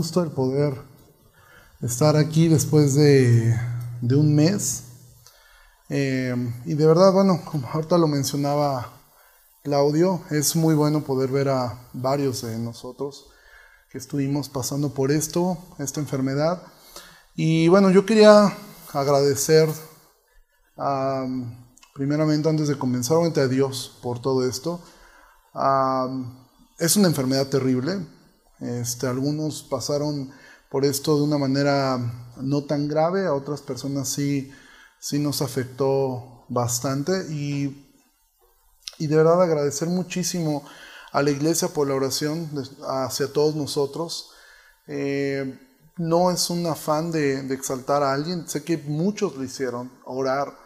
gusto el poder estar aquí después de, un mes. Eh, y de verdad, bueno, como ahorita lo mencionaba Claudio, es muy bueno poder ver a varios de nosotros que estuvimos pasando por esto, esta enfermedad. Y bueno, yo quería agradecer primeramente antes de comenzar, a Dios por todo esto. es una enfermedad terrible, este, algunos pasaron por esto de una manera no tan grave, a otras personas sí, sí nos afectó bastante y, y de verdad agradecer muchísimo a la iglesia por la oración hacia todos nosotros. Eh, no es un afán de, de, exaltar a alguien, sé que muchos lo hicieron, orar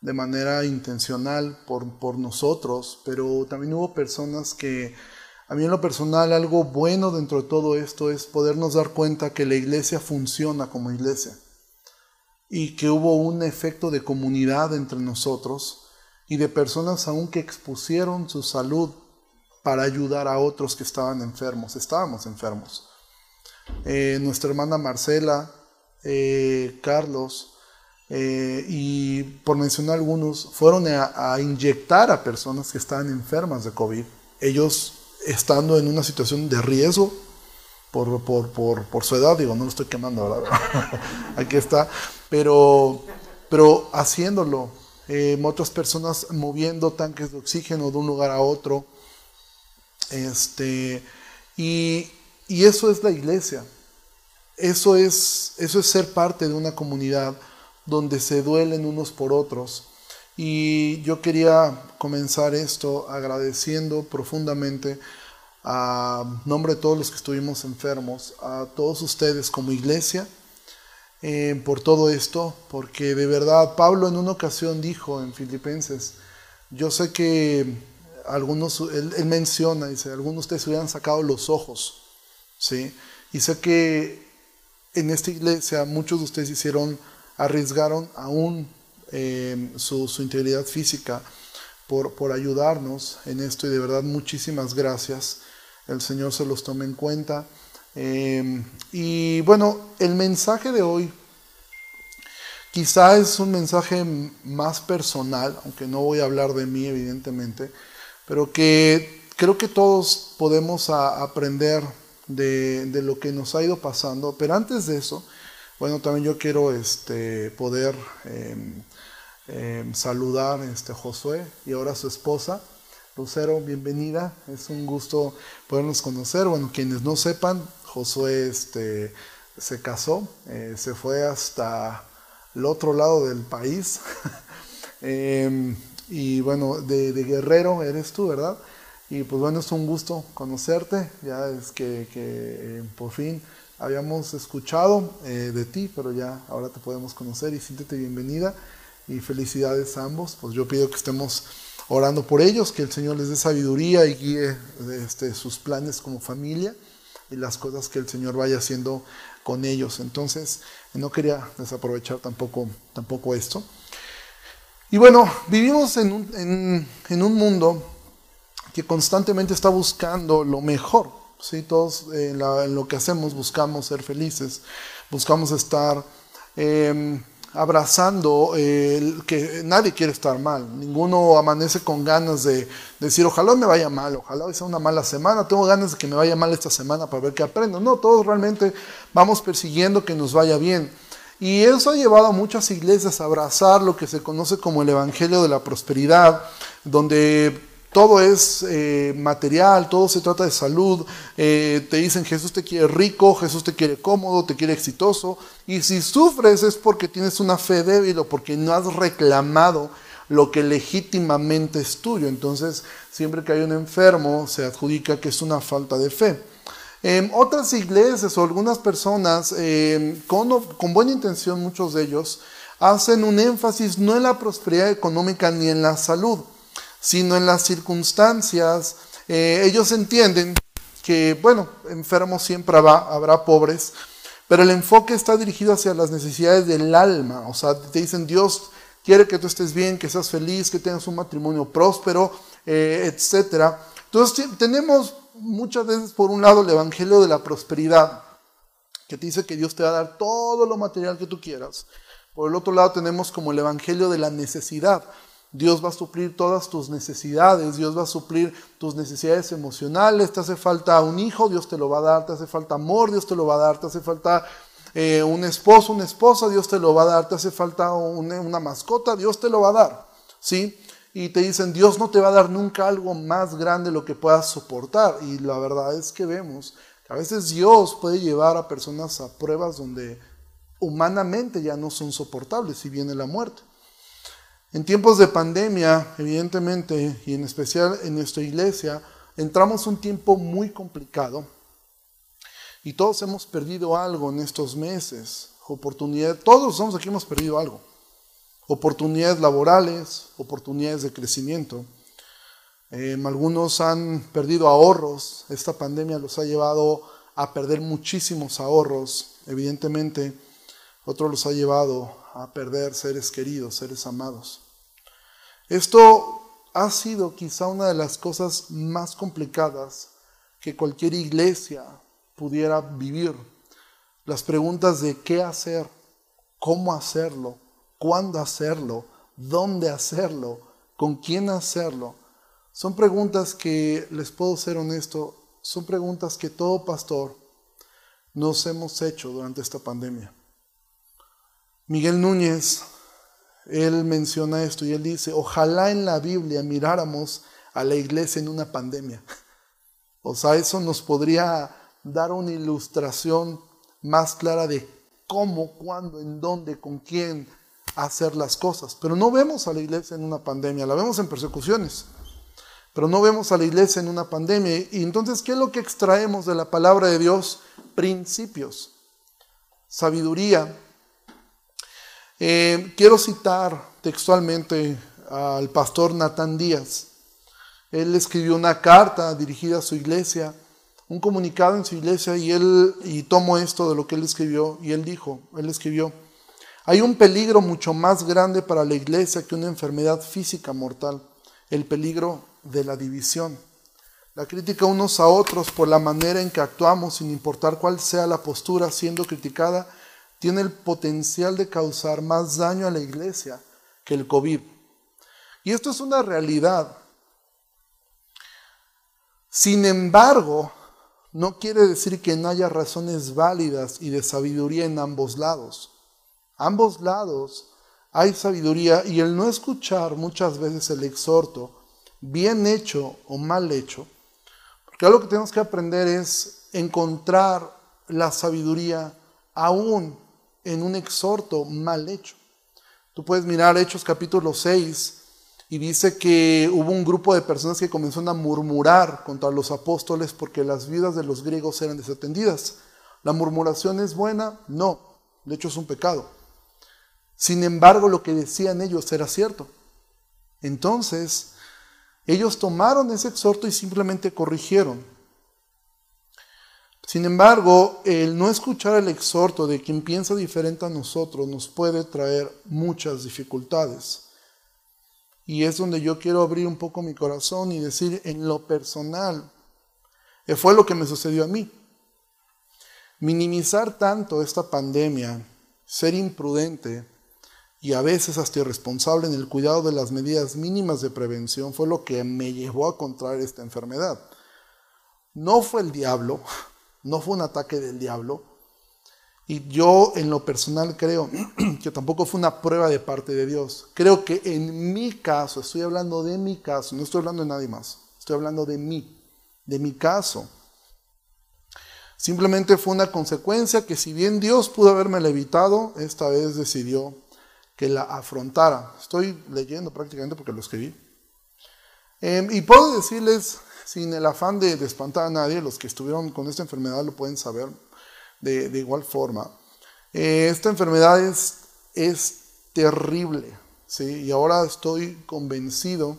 de manera intencional por, por nosotros, pero también hubo personas que a mí en lo personal algo bueno dentro de todo esto es podernos dar cuenta que la iglesia funciona como iglesia y que hubo un efecto de comunidad entre nosotros y de personas aún que expusieron su salud para ayudar a otros que estaban enfermos. Estábamos enfermos. Eh, nuestra hermana Marcela, eh, Carlos, eh, y por mencionar algunos, fueron a, a inyectar a personas que estaban enfermas de COVID. Ellos estando en una situación de riesgo por, por, su edad, digo, no lo estoy quemando, ¿verdad? Aquí está, pero, pero haciéndolo, eh, otras personas moviendo tanques de oxígeno de un lugar a otro, este, y, y eso es la iglesia, eso es, eso es ser parte de una comunidad donde se duelen unos por otros. Y yo quería comenzar esto agradeciendo profundamente a nombre de todos los que estuvimos enfermos, a todos ustedes como iglesia, eh, por todo esto, porque de verdad Pablo en una ocasión dijo en Filipenses, yo sé que algunos, él, menciona, dice, algunos de ustedes hubieran sacado los ojos, ¿sí? Y sé que en esta iglesia muchos de ustedes hicieron, arriesgaron aún su, su, integridad física por, por ayudarnos en esto y de verdad muchísimas gracias el Señor se los tome en cuenta. Em, y bueno, el mensaje de hoy quizá es un mensaje más personal, aunque no voy a hablar de mí evidentemente, pero que creo que todos podemos aprender de, lo que nos ha ido pasando. Pero antes de eso, bueno, también yo quiero este, poder em, em, saludar este, Josué y ahora su esposa. Lucero, bienvenida. Es un gusto podernos conocer. Bueno, quienes no sepan, Josué este, se casó, eh, se fue hasta el otro lado del país. Em, y bueno, de, Guerrero eres tú, ¿verdad? Y pues bueno, es un gusto conocerte. Ya es que, que eh, por fin habíamos escuchado eh, de ti, pero ya ahora te podemos conocer y siéntete bienvenida. Y felicidades a ambos. Pues yo pido que estemos orando por ellos, que el Señor les dé sabiduría y guíe este, sus planes como familia y las cosas que el Señor vaya haciendo con ellos. Entonces, no quería desaprovechar tampoco, tampoco esto. Y bueno, vivimos en un, en, un mundo que constantemente está buscando lo mejor. ¿sí? Todos en, lo que hacemos buscamos ser felices, buscamos estar... Em, abrazando el que nadie quiere estar mal. Ninguno amanece con ganas de, decir, ojalá me vaya mal, ojalá sea una mala semana, tengo ganas de que me vaya mal esta semana para ver qué aprendo. No, todos realmente vamos persiguiendo que nos vaya bien. Y eso ha llevado a muchas iglesias a abrazar lo que se conoce como el Evangelio de la Prosperidad, donde todo es eh, material, todo se trata de salud. Eh, te dicen Jesús te quiere rico, Jesús te quiere cómodo, te quiere exitoso. Y si sufres es porque tienes una fe débil o porque no has reclamado lo que legítimamente es tuyo. Entonces, siempre que hay un enfermo, se adjudica que es una falta de fe. En otras iglesias o algunas personas, eh, con, con buena intención, muchos de ellos, hacen un énfasis no en la prosperidad económica ni en la salud sino en las circunstancias. Eh, ellos entienden que, bueno, enfermos siempre habrá, habrá pobres, pero el enfoque está dirigido hacia las necesidades del alma. O sea, te dicen, Dios quiere que tú estés bien, que seas feliz, que tengas un matrimonio próspero, eh, etc. Entonces tenemos muchas veces, por un lado, el Evangelio de la prosperidad, que te dice que Dios te va a dar todo lo material que tú quieras. Por el otro lado tenemos como el Evangelio de la necesidad. Dios va a suplir todas tus necesidades, Dios va a suplir tus necesidades emocionales, te hace falta un hijo, Dios te lo va a dar, te hace falta amor, Dios te lo va a dar, te hace falta eh, un esposo, una esposa, Dios te lo va a dar, te hace falta una, una mascota, Dios te lo va a dar, ¿sí? Y te dicen, Dios no te va a dar nunca algo más grande de lo que puedas soportar. Y la verdad es que vemos que a veces Dios puede llevar a personas a pruebas donde humanamente ya no son soportables y viene la muerte. En tiempos de pandemia, evidentemente, y en especial en nuestra iglesia, entramos un tiempo muy complicado y todos hemos perdido algo en estos meses, oportunidades, todos estamos aquí hemos perdido algo, oportunidades laborales, oportunidades de crecimiento. Em, algunos han perdido ahorros, esta pandemia los ha llevado a perder muchísimos ahorros, evidentemente, otros los ha llevado a perder seres queridos, seres amados. Esto ha sido quizá una de las cosas más complicadas que cualquier iglesia pudiera vivir. Las preguntas de qué hacer, cómo hacerlo, cuándo hacerlo, dónde hacerlo, con quién hacerlo, son preguntas que, les puedo ser honesto, son preguntas que todo pastor nos hemos hecho durante esta pandemia. Miguel Núñez, él menciona esto y él dice, ojalá en la Biblia miráramos a la iglesia en una pandemia. O sea, eso nos podría dar una ilustración más clara de cómo, cuándo, en dónde, con quién hacer las cosas. Pero no vemos a la iglesia en una pandemia, la vemos en persecuciones. Pero no vemos a la iglesia en una pandemia. Y entonces, ¿qué es lo que extraemos de la palabra de Dios? Principios, sabiduría, eh, quiero citar textualmente al pastor Natán Díaz. Él escribió una carta dirigida a su iglesia, un comunicado en su iglesia y él y tomo esto de lo que él escribió y él dijo, él escribió, hay un peligro mucho más grande para la iglesia que una enfermedad física mortal, el peligro de la división. La crítica unos a otros por la manera en que actuamos sin importar cuál sea la postura siendo criticada tiene el potencial de causar más daño a la iglesia que el COVID. Y esto es una realidad. Sin embargo, no quiere decir que no haya razones válidas y de sabiduría en ambos lados. Ambos lados hay sabiduría y el no escuchar muchas veces el exhorto, bien hecho o mal hecho, porque algo que tenemos que aprender es encontrar la sabiduría aún en un exhorto mal hecho. Tú puedes mirar Hechos capítulo 6 y dice que hubo un grupo de personas que comenzaron a murmurar contra los apóstoles porque las vidas de los griegos eran desatendidas. ¿La murmuración es buena? No, de hecho es un pecado. Sin embargo, lo que decían ellos era cierto. Entonces, ellos tomaron ese exhorto y simplemente corrigieron. Sin embargo, el no escuchar el exhorto de quien piensa diferente a nosotros nos puede traer muchas dificultades. Y es donde yo quiero abrir un poco mi corazón y decir en lo personal, que fue lo que me sucedió a mí. Minimizar tanto esta pandemia, ser imprudente y a veces hasta irresponsable en el cuidado de las medidas mínimas de prevención fue lo que me llevó a contraer esta enfermedad. No fue el diablo, no fue un ataque del diablo. Y yo en lo personal creo que tampoco fue una prueba de parte de Dios. Creo que en mi caso, estoy hablando de mi caso, no estoy hablando de nadie más, estoy hablando de mí, de mi caso. Simplemente fue una consecuencia que si bien Dios pudo haberme evitado, esta vez decidió que la afrontara. Estoy leyendo prácticamente porque lo escribí. Em, y puedo decirles sin el afán de, espantar a nadie, los que estuvieron con esta enfermedad lo pueden saber de, igual forma. Eh, esta enfermedad es, es terrible, ¿sí? y ahora estoy convencido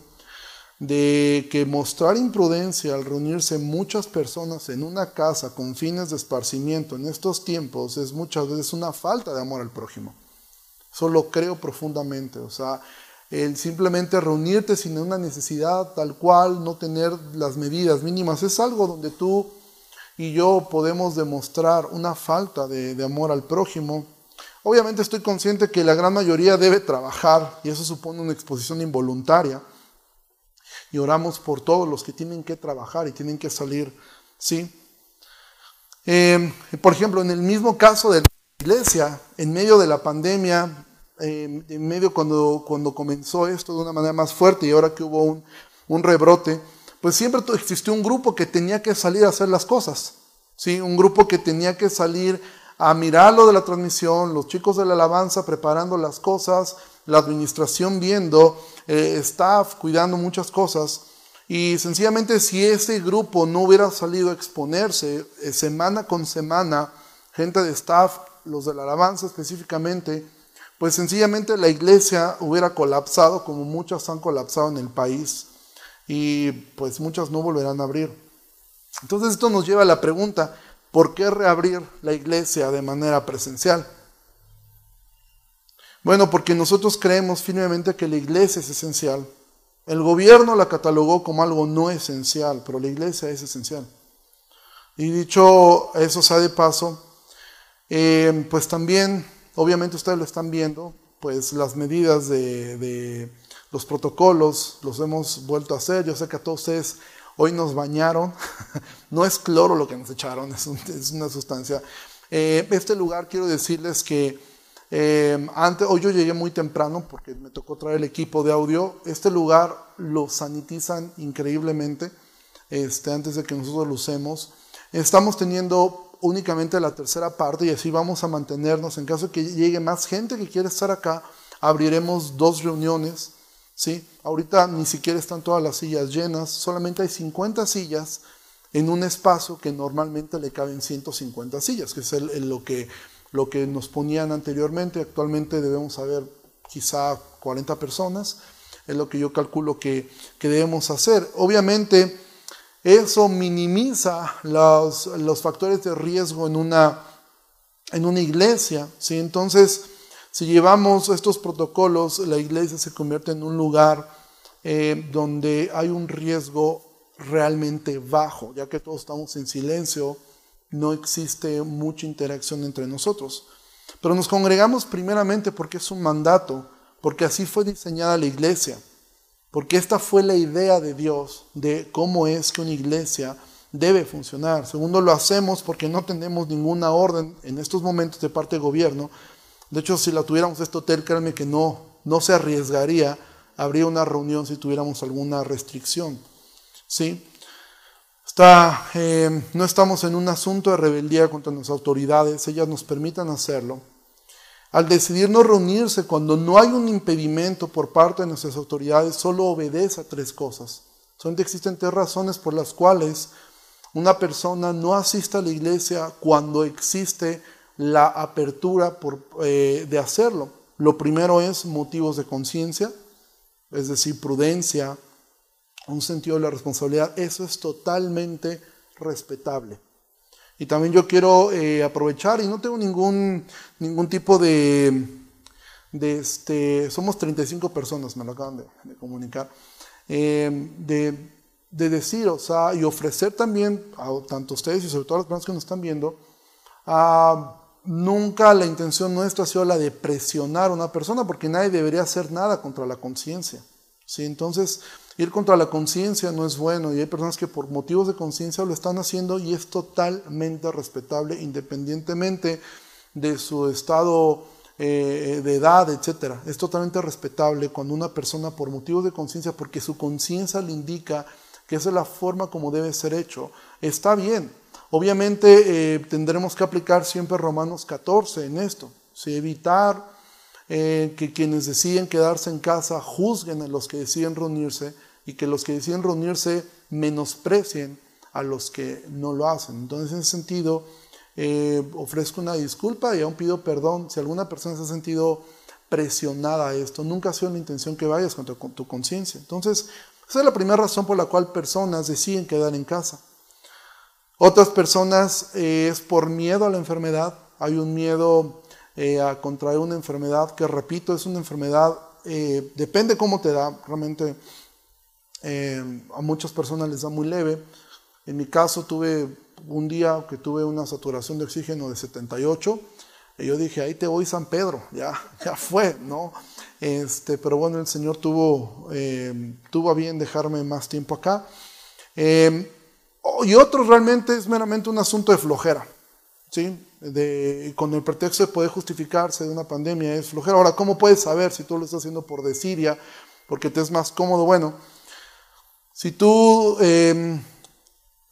de que mostrar imprudencia al reunirse muchas personas en una casa con fines de esparcimiento en estos tiempos es muchas veces una falta de amor al prójimo. Eso lo creo profundamente. O sea, el simplemente reunirte sin una necesidad tal cual, no tener las medidas mínimas, es algo donde tú y yo podemos demostrar una falta de, amor al prójimo, obviamente estoy consciente que la gran mayoría debe trabajar y eso supone una exposición involuntaria. Y oramos por todos los que tienen que trabajar y tienen que salir, ¿sí? Eh, por ejemplo, en el mismo caso de la iglesia, en medio de la pandemia, en medio cuando, cuando comenzó esto de una manera más fuerte y ahora que hubo un, un rebrote, pues siempre existió un grupo que tenía que salir a hacer las cosas, ¿sí? Un grupo que tenía que salir a mirar lo de la transmisión, los chicos de la alabanza preparando las cosas, la administración viendo, eh, staff cuidando muchas cosas. Y sencillamente si ese grupo no hubiera salido a exponerse eh, semana con semana, gente de staff, los de la alabanza específicamente, pues sencillamente la iglesia hubiera colapsado como muchas han colapsado en el país y pues muchas no volverán a abrir. Entonces esto nos lleva a la pregunta, ¿por qué reabrir la iglesia de manera presencial? Bueno, porque nosotros creemos firmemente que la iglesia es esencial. El gobierno la catalogó como algo no esencial, pero la iglesia es esencial. Y dicho eso sea de paso, eh, pues también Obviamente ustedes lo están viendo, pues las medidas de, los protocolos los hemos vuelto a hacer. Yo sé que a todos ustedes hoy nos bañaron. no es cloro lo que nos echaron, es, una sustancia. Eh, este lugar quiero decirles que eh, antes, hoy yo llegué muy temprano porque me tocó traer el equipo de audio. Este lugar lo sanitizan increíblemente este, antes de que nosotros lo usemos. Estamos teniendo únicamente la tercera parte y así vamos a mantenernos. En caso que llegue más gente que quiere estar acá, abriremos dos reuniones. ¿sí? Ahorita ni siquiera están todas las sillas llenas, solamente hay 50 sillas en un espacio que normalmente le caben 150 sillas, que es lo, que, lo que nos ponían anteriormente. Actualmente debemos haber quizá 40 personas, es lo que yo calculo que, que debemos hacer. Obviamente, eso minimiza los, factores de riesgo en una, en una iglesia. ¿sí? Entonces, si llevamos estos protocolos, la iglesia se convierte en un lugar eh, donde hay un riesgo realmente bajo, ya que todos estamos en silencio, no existe mucha interacción entre nosotros. Pero nos congregamos primeramente porque es un mandato, porque así fue diseñada la iglesia. Porque esta fue la idea de Dios de cómo es que una iglesia debe funcionar. Segundo, lo hacemos porque no tenemos ninguna orden en estos momentos de parte del gobierno. De hecho, si la tuviéramos este hotel, créanme que no, no se arriesgaría habría una reunión si tuviéramos alguna restricción. ¿Sí? Eh, no estamos en un asunto de rebeldía contra las autoridades, ellas nos permitan hacerlo. Al decidir no reunirse cuando no hay un impedimento por parte de nuestras autoridades, solo obedece a tres cosas. Solamente existen tres razones por las cuales una persona no asista a la iglesia cuando existe la apertura eh, de hacerlo. Lo primero es motivos de conciencia, es decir, prudencia, un sentido de la responsabilidad. Eso es totalmente respetable. Y también yo quiero eh, aprovechar, y no tengo ningún, ningún tipo de, de este, somos 35 personas, me lo acaban de, comunicar, eh, de, de, decir, o sea, y ofrecer también, a tanto ustedes y sobre todo a las personas que nos están viendo, nunca la intención nuestra ha sido la de presionar a una persona, porque nadie debería hacer nada contra la conciencia. ¿sí? Entonces, Ir contra la conciencia no es bueno y hay personas que por motivos de conciencia lo están haciendo y es totalmente respetable independientemente de su estado eh, de edad, etc. Es totalmente respetable cuando una persona por motivos de conciencia, porque su conciencia le indica que esa es la forma como debe ser hecho, está bien. Obviamente eh, tendremos que aplicar siempre Romanos 14 en esto, si evitar eh, que quienes deciden quedarse en casa juzguen a los que deciden reunirse y que los que deciden reunirse menosprecien a los que no lo hacen. Entonces, en ese sentido, eh, ofrezco una disculpa y aún pido perdón si alguna persona se ha sentido presionada a esto. Nunca ha sido la intención que vayas contra tu conciencia. Entonces, esa es la primera razón por la cual personas deciden quedar en casa. Otras personas eh, es por miedo a la enfermedad. Hay un miedo eh, a contraer una enfermedad que, repito, es una enfermedad, depende cómo te da. Realmente eh, a muchas personas les da muy leve. En mi caso tuve un día que tuve una saturación de oxígeno de 78, y yo dije, ahí te voy San Pedro, ya, ya fue, ¿no? Este, pero bueno, el Señor tuvo, eh, tuvo a bien dejarme más tiempo acá. Eh, y otro realmente es meramente un asunto de flojera, ¿sí? De, con el pretexto de poder justificarse de una pandemia es flojera. Ahora, ¿cómo puedes saber si tú lo estás haciendo por desidia, porque te es más cómodo? Bueno, si tú em,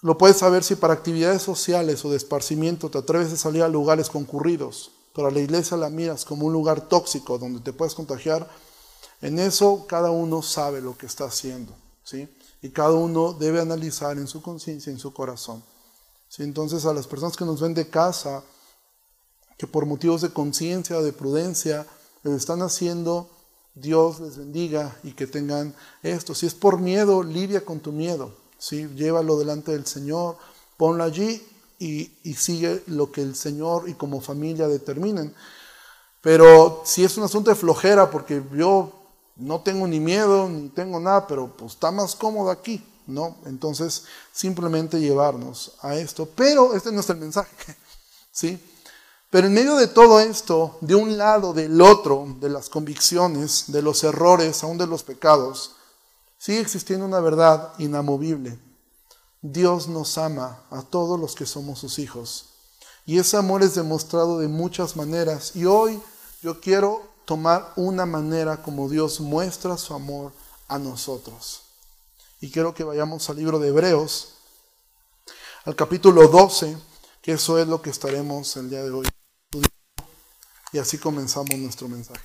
lo puedes saber si para actividades sociales o de esparcimiento te atreves a salir a lugares concurridos, pero a la iglesia la miras como un lugar tóxico donde te puedes contagiar, en eso cada uno sabe lo que está haciendo, ¿sí? Y cada uno debe analizar en su conciencia, en su corazón. ¿sí? Entonces a las personas que nos ven de casa, que por motivos de conciencia, de prudencia, lo están haciendo, Dios les bendiga y que tengan esto. Si es por miedo, lidia con tu miedo. ¿sí? Llévalo delante del Señor, ponlo allí y, sigue lo que el Señor y como familia determinen. Pero si es un asunto de flojera, porque yo no tengo ni miedo, ni tengo nada, pero pues está más cómodo aquí, ¿no? Entonces, simplemente llevarnos a esto. Pero este no es el mensaje, ¿sí? Pero en medio de todo esto, de un lado, del otro, de las convicciones, de los errores, aún de los pecados, sigue existiendo una verdad inamovible. Dios nos ama a todos los que somos sus hijos. Y ese amor es demostrado de muchas maneras. Y hoy yo quiero tomar una manera como Dios muestra su amor a nosotros. Y quiero que vayamos al libro de Hebreos, al capítulo 12, que eso es lo que estaremos el día de hoy. Y así comenzamos nuestro mensaje.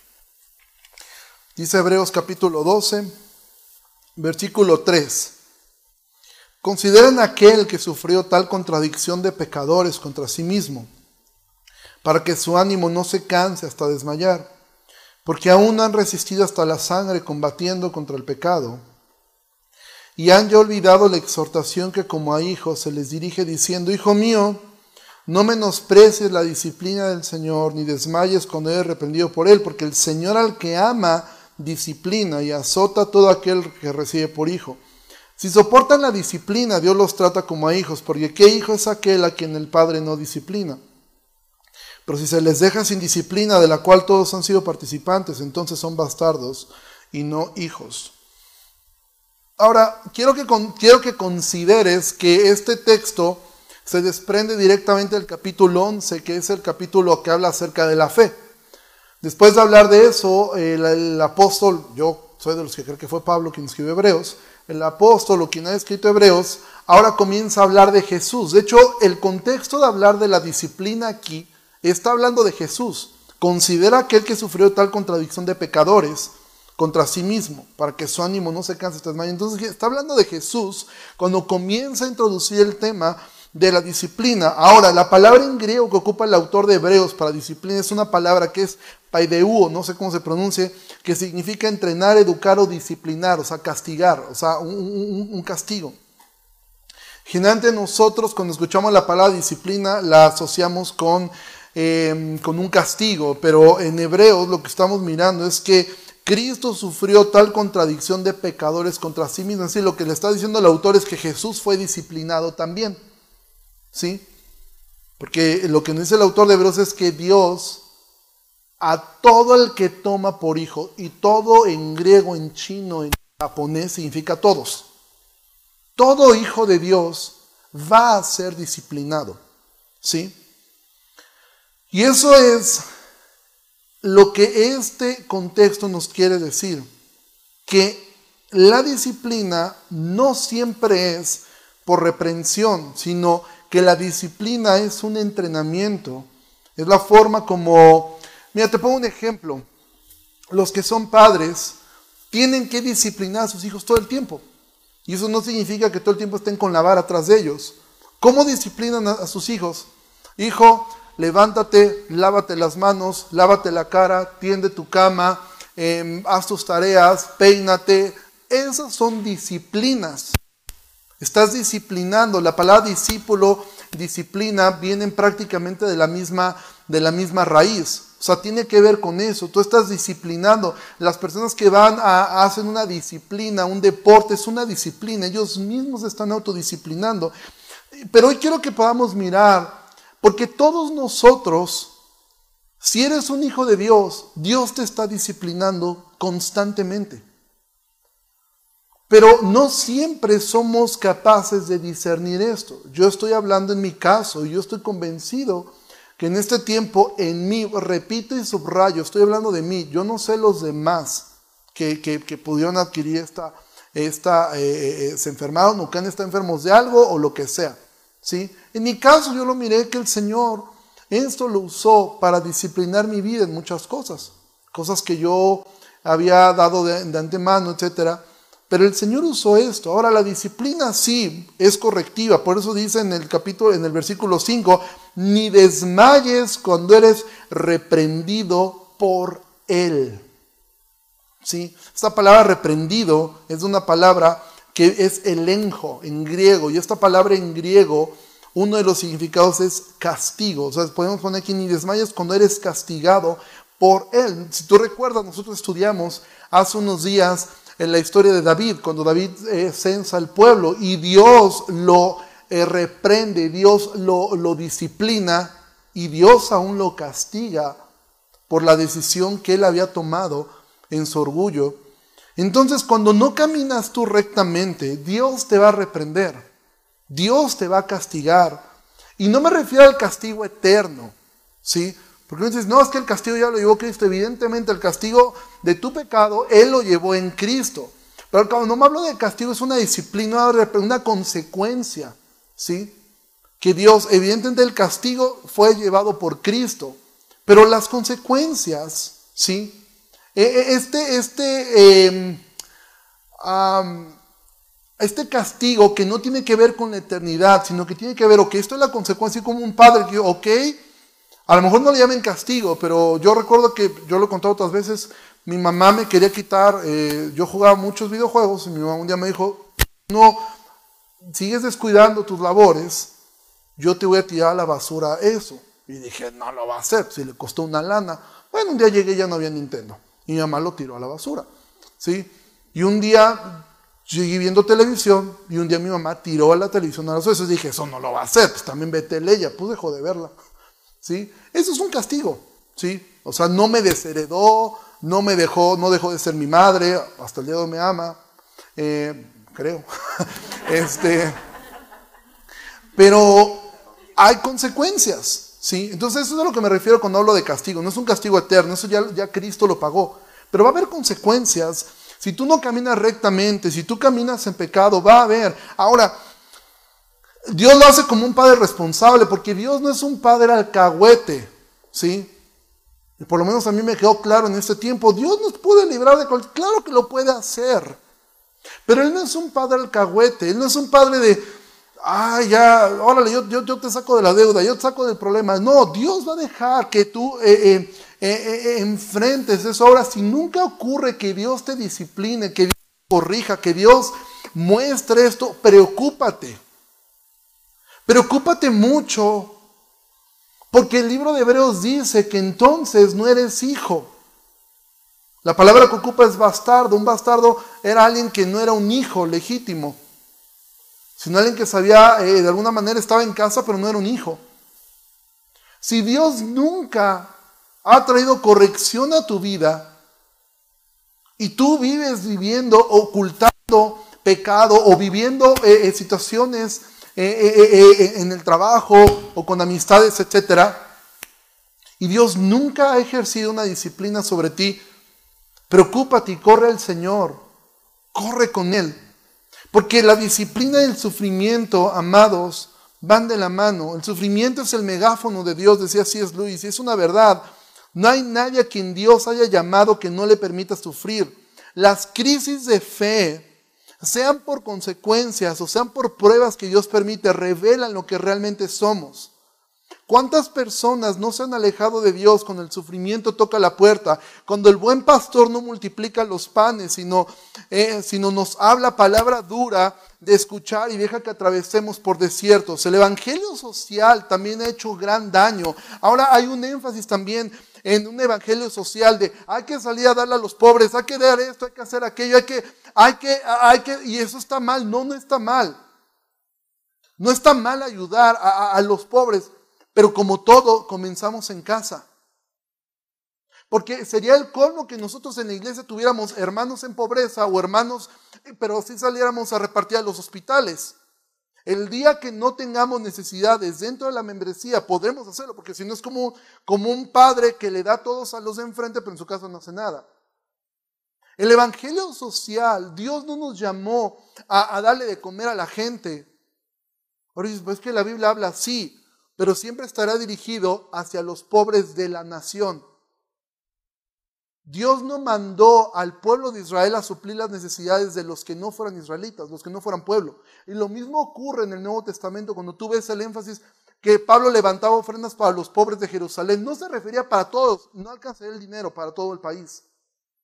Dice Hebreos capítulo 12, versículo 3. Consideren aquel que sufrió tal contradicción de pecadores contra sí mismo, para que su ánimo no se canse hasta desmayar, porque aún han resistido hasta la sangre combatiendo contra el pecado, y han ya olvidado la exhortación que como a hijos se les dirige diciendo, Hijo mío, no menosprecies la disciplina del Señor, ni desmayes cuando eres reprendido por Él, porque el Señor al que ama disciplina y azota a todo aquel que recibe por hijo. Si soportan la disciplina, Dios los trata como a hijos, porque ¿qué hijo es aquel a quien el Padre no disciplina? Pero si se les deja sin disciplina, de la cual todos han sido participantes, entonces son bastardos y no hijos. Ahora, quiero que, quiero que consideres que este texto se desprende directamente del capítulo 11, que es el capítulo que habla acerca de la fe. Después de hablar de eso, el, apóstol, yo soy de los que creo que fue Pablo quien escribió Hebreos, el apóstol o quien ha escrito Hebreos, ahora comienza a hablar de Jesús. De hecho, el contexto de hablar de la disciplina aquí está hablando de Jesús. Considera aquel que sufrió tal contradicción de pecadores contra sí mismo, para que su ánimo no se canse. Entonces está hablando de Jesús cuando comienza a introducir el tema de la disciplina. Ahora, la palabra en griego que ocupa el autor de Hebreos para disciplina es una palabra que es paideuo, no sé cómo se pronuncie, que significa entrenar, educar o disciplinar, o sea, castigar, o sea, un, castigo. Generalmente nosotros cuando escuchamos la palabra disciplina la asociamos con, em, con un castigo, pero en Hebreos lo que estamos mirando es que Cristo sufrió tal contradicción de pecadores contra sí mismo. Así lo que le está diciendo el autor es que Jesús fue disciplinado también. ¿Sí? Porque lo que nos dice el autor de Hebreos es que Dios a todo el que toma por hijo, y todo en griego, en chino, en japonés significa todos. Todo hijo de Dios va a ser disciplinado. ¿Sí? Y eso es lo que este contexto nos quiere decir, que la disciplina no siempre es por reprensión, sino que la disciplina es un entrenamiento, es la forma como, mira, te pongo un ejemplo, los que son padres tienen que disciplinar a sus hijos todo el tiempo, y eso no significa que todo el tiempo estén con la vara atrás de ellos. ¿Cómo disciplinan a, sus hijos? Hijo, levántate, lávate las manos, lávate la cara, tiende tu cama, em, haz tus tareas, peínate. Esas son disciplinas. Estás disciplinando. La palabra discípulo, disciplina, vienen prácticamente de la misma, de la misma raíz. O sea, tiene que ver con eso. Tú estás disciplinando. Las personas que van a, hacen una disciplina, un deporte, es una disciplina. Ellos mismos están autodisciplinando. Pero hoy quiero que podamos mirar, porque todos nosotros, si eres un hijo de Dios, Dios te está disciplinando constantemente. Pero no siempre somos capaces de discernir esto. Yo estoy hablando en mi caso, yo estoy convencido que en este tiempo, en mí, repito y subrayo, estoy hablando de mí, yo no sé los demás que, pudieron adquirir esta, esta eh, eh, eh, se enfermaron o que han estado enfermos de algo o lo que sea. ¿sí? En mi caso yo lo miré que el Señor esto lo usó para disciplinar mi vida en muchas cosas, cosas que yo había dado de, de antemano, etcétera pero el Señor usó esto. Ahora la disciplina sí es correctiva. Por eso dice en el capítulo, en el versículo 5, ni desmayes cuando eres reprendido por Él. ¿Sí? Esta palabra reprendido es una palabra que es elenjo en griego. Y esta palabra en griego, uno de los significados es castigo. O sea, podemos poner aquí ni desmayes cuando eres castigado por Él. Si tú recuerdas, nosotros estudiamos hace unos días en la historia de David, cuando David eh, censa al pueblo y Dios lo eh, reprende, Dios lo, lo disciplina y Dios aún lo castiga por la decisión que él había tomado en su orgullo. Entonces, cuando no caminas tú rectamente, Dios te va a reprender, Dios te va a castigar. Y no me refiero al castigo eterno, ¿sí? Porque dices, no, es que el castigo ya lo llevó Cristo. Evidentemente el castigo de tu pecado, Él lo llevó en Cristo. Pero cuando no me hablo de castigo, es una disciplina, una consecuencia. ¿sí? Que Dios, evidentemente el castigo fue llevado por Cristo. Pero las consecuencias, ¿sí? E, e, este, este, em, este castigo que no tiene que ver con la eternidad, sino que tiene que ver, ok, esto es la consecuencia como un padre que, ok, a lo mejor no le llamen castigo, pero yo recuerdo que, yo lo he contado otras veces, mi mamá me quería quitar, eh, yo jugaba muchos videojuegos y mi mamá un día me dijo, no, sigues descuidando tus labores, yo te voy a tirar a la basura eso. Y dije, no lo va a hacer, si le costó una lana. Bueno, un día llegué y ya no había Nintendo. Y mi mamá lo tiró a la basura. ¿sí? Y un día seguí viendo televisión y un día mi mamá tiró a la televisión a las veces. Dije, eso no lo va a hacer, pues también vete ella. Pues dejó de verla. ¿Sí? Eso es un castigo, ¿sí? O sea, no me desheredó, no me dejó, no dejó de ser mi madre, hasta el día de hoy me ama, eh, creo. este, pero hay consecuencias, ¿sí? Entonces eso es a lo que me refiero cuando hablo de castigo. No es un castigo eterno, eso ya, ya Cristo lo pagó. Pero va a haber consecuencias. Si tú no caminas rectamente, si tú caminas en pecado, va a haber. Ahora, Dios lo hace como un padre responsable, porque Dios no es un padre alcahuete, ¿sí? Y por lo menos a mí me quedó claro en este tiempo, Dios nos puede librar de cualquier, claro que lo puede hacer, pero Él no es un padre alcahuete, Él no es un padre de, ay, ya, órale, yo, yo, te saco de la deuda, yo te saco del problema. No, Dios va a dejar que tú eh, eh, eh, enfrentes esa obra. Si nunca ocurre que Dios te discipline, que Dios te corrija, que Dios muestre esto, preocúpate. Preocúpate mucho, porque el libro de Hebreos dice que entonces no eres hijo. La palabra que ocupa es bastardo. Un bastardo era alguien que no era un hijo legítimo, sino alguien que sabía, eh, de alguna manera estaba en casa, pero no era un hijo. Si Dios nunca ha traído corrección a tu vida y tú vives viviendo, ocultando pecado o viviendo eh, eh, situaciones eh, eh, eh, en el trabajo o con amistades, etc. Y Dios nunca ha ejercido una disciplina sobre ti. Preocúpate y corre al Señor. Corre con Él. Porque la disciplina y el sufrimiento, amados, van de la mano. El sufrimiento es el megáfono de Dios, decía así es Luis, y es una verdad. No hay nadie a quien Dios haya llamado que no le permita sufrir. Las crisis de fe sean por consecuencias o sean por pruebas que Dios permite, revelan lo que realmente somos. ¿Cuántas personas no se han alejado de Dios cuando el sufrimiento toca la puerta? Cuando el buen pastor no multiplica los panes, sino, eh, sino nos habla palabra dura de escuchar y deja que atravesemos por desiertos. El evangelio social también ha hecho gran daño. Ahora hay un énfasis también en un evangelio social de hay que salir a darle a los pobres, hay que dar esto, hay que hacer aquello, hay que, hay que, hay que, y eso está mal, no, no está mal. No está mal ayudar a, a los pobres, pero como todo, comenzamos en casa. Porque sería el colmo que nosotros en la iglesia tuviéramos hermanos en pobreza o hermanos, pero si saliéramos a repartir a los hospitales. El día que no tengamos necesidades dentro de la membresía, podremos hacerlo, porque si no es como, como un padre que le da a todos a los de enfrente, pero en su casa no hace nada. El evangelio social, Dios no nos llamó a, darle de comer a la gente. Ahora dices, pues que la Biblia habla así, pero siempre estará dirigido hacia los pobres de la nación. Dios no mandó al pueblo de Israel a suplir las necesidades de los que no fueran israelitas, los que no fueran pueblo. Y lo mismo ocurre en el Nuevo Testamento cuando tú ves el énfasis que Pablo levantaba ofrendas para los pobres de Jerusalén. No se refería para todos, no alcanzaría el dinero para todo el país.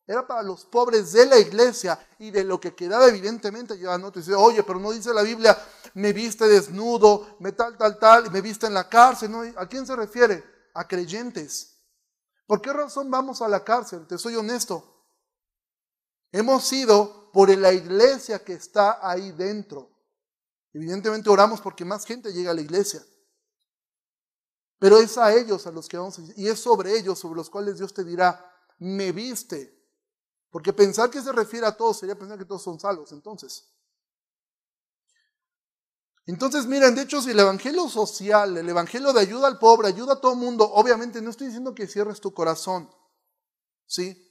Era para los pobres de la iglesia y de lo que quedaba evidentemente lleva no dice, oye, pero no dice la Biblia, me viste desnudo, me tal, tal, tal, y me viste en la cárcel. ¿no? ¿A quién se refiere? A creyentes. ¿Por qué razón vamos a la cárcel? Te soy honesto. Hemos sido por la iglesia que está ahí dentro. Evidentemente oramos porque más gente llega a la iglesia. Pero es a ellos a los que vamos a y es sobre ellos sobre los cuales Dios te dirá, me viste. Porque pensar que se refiere a todos sería pensar que todos son salvos entonces. Entonces, miren, de hecho, si el evangelio social, el evangelio de ayuda al pobre, ayuda a todo mundo, obviamente no estoy diciendo que cierres tu corazón, ¿sí?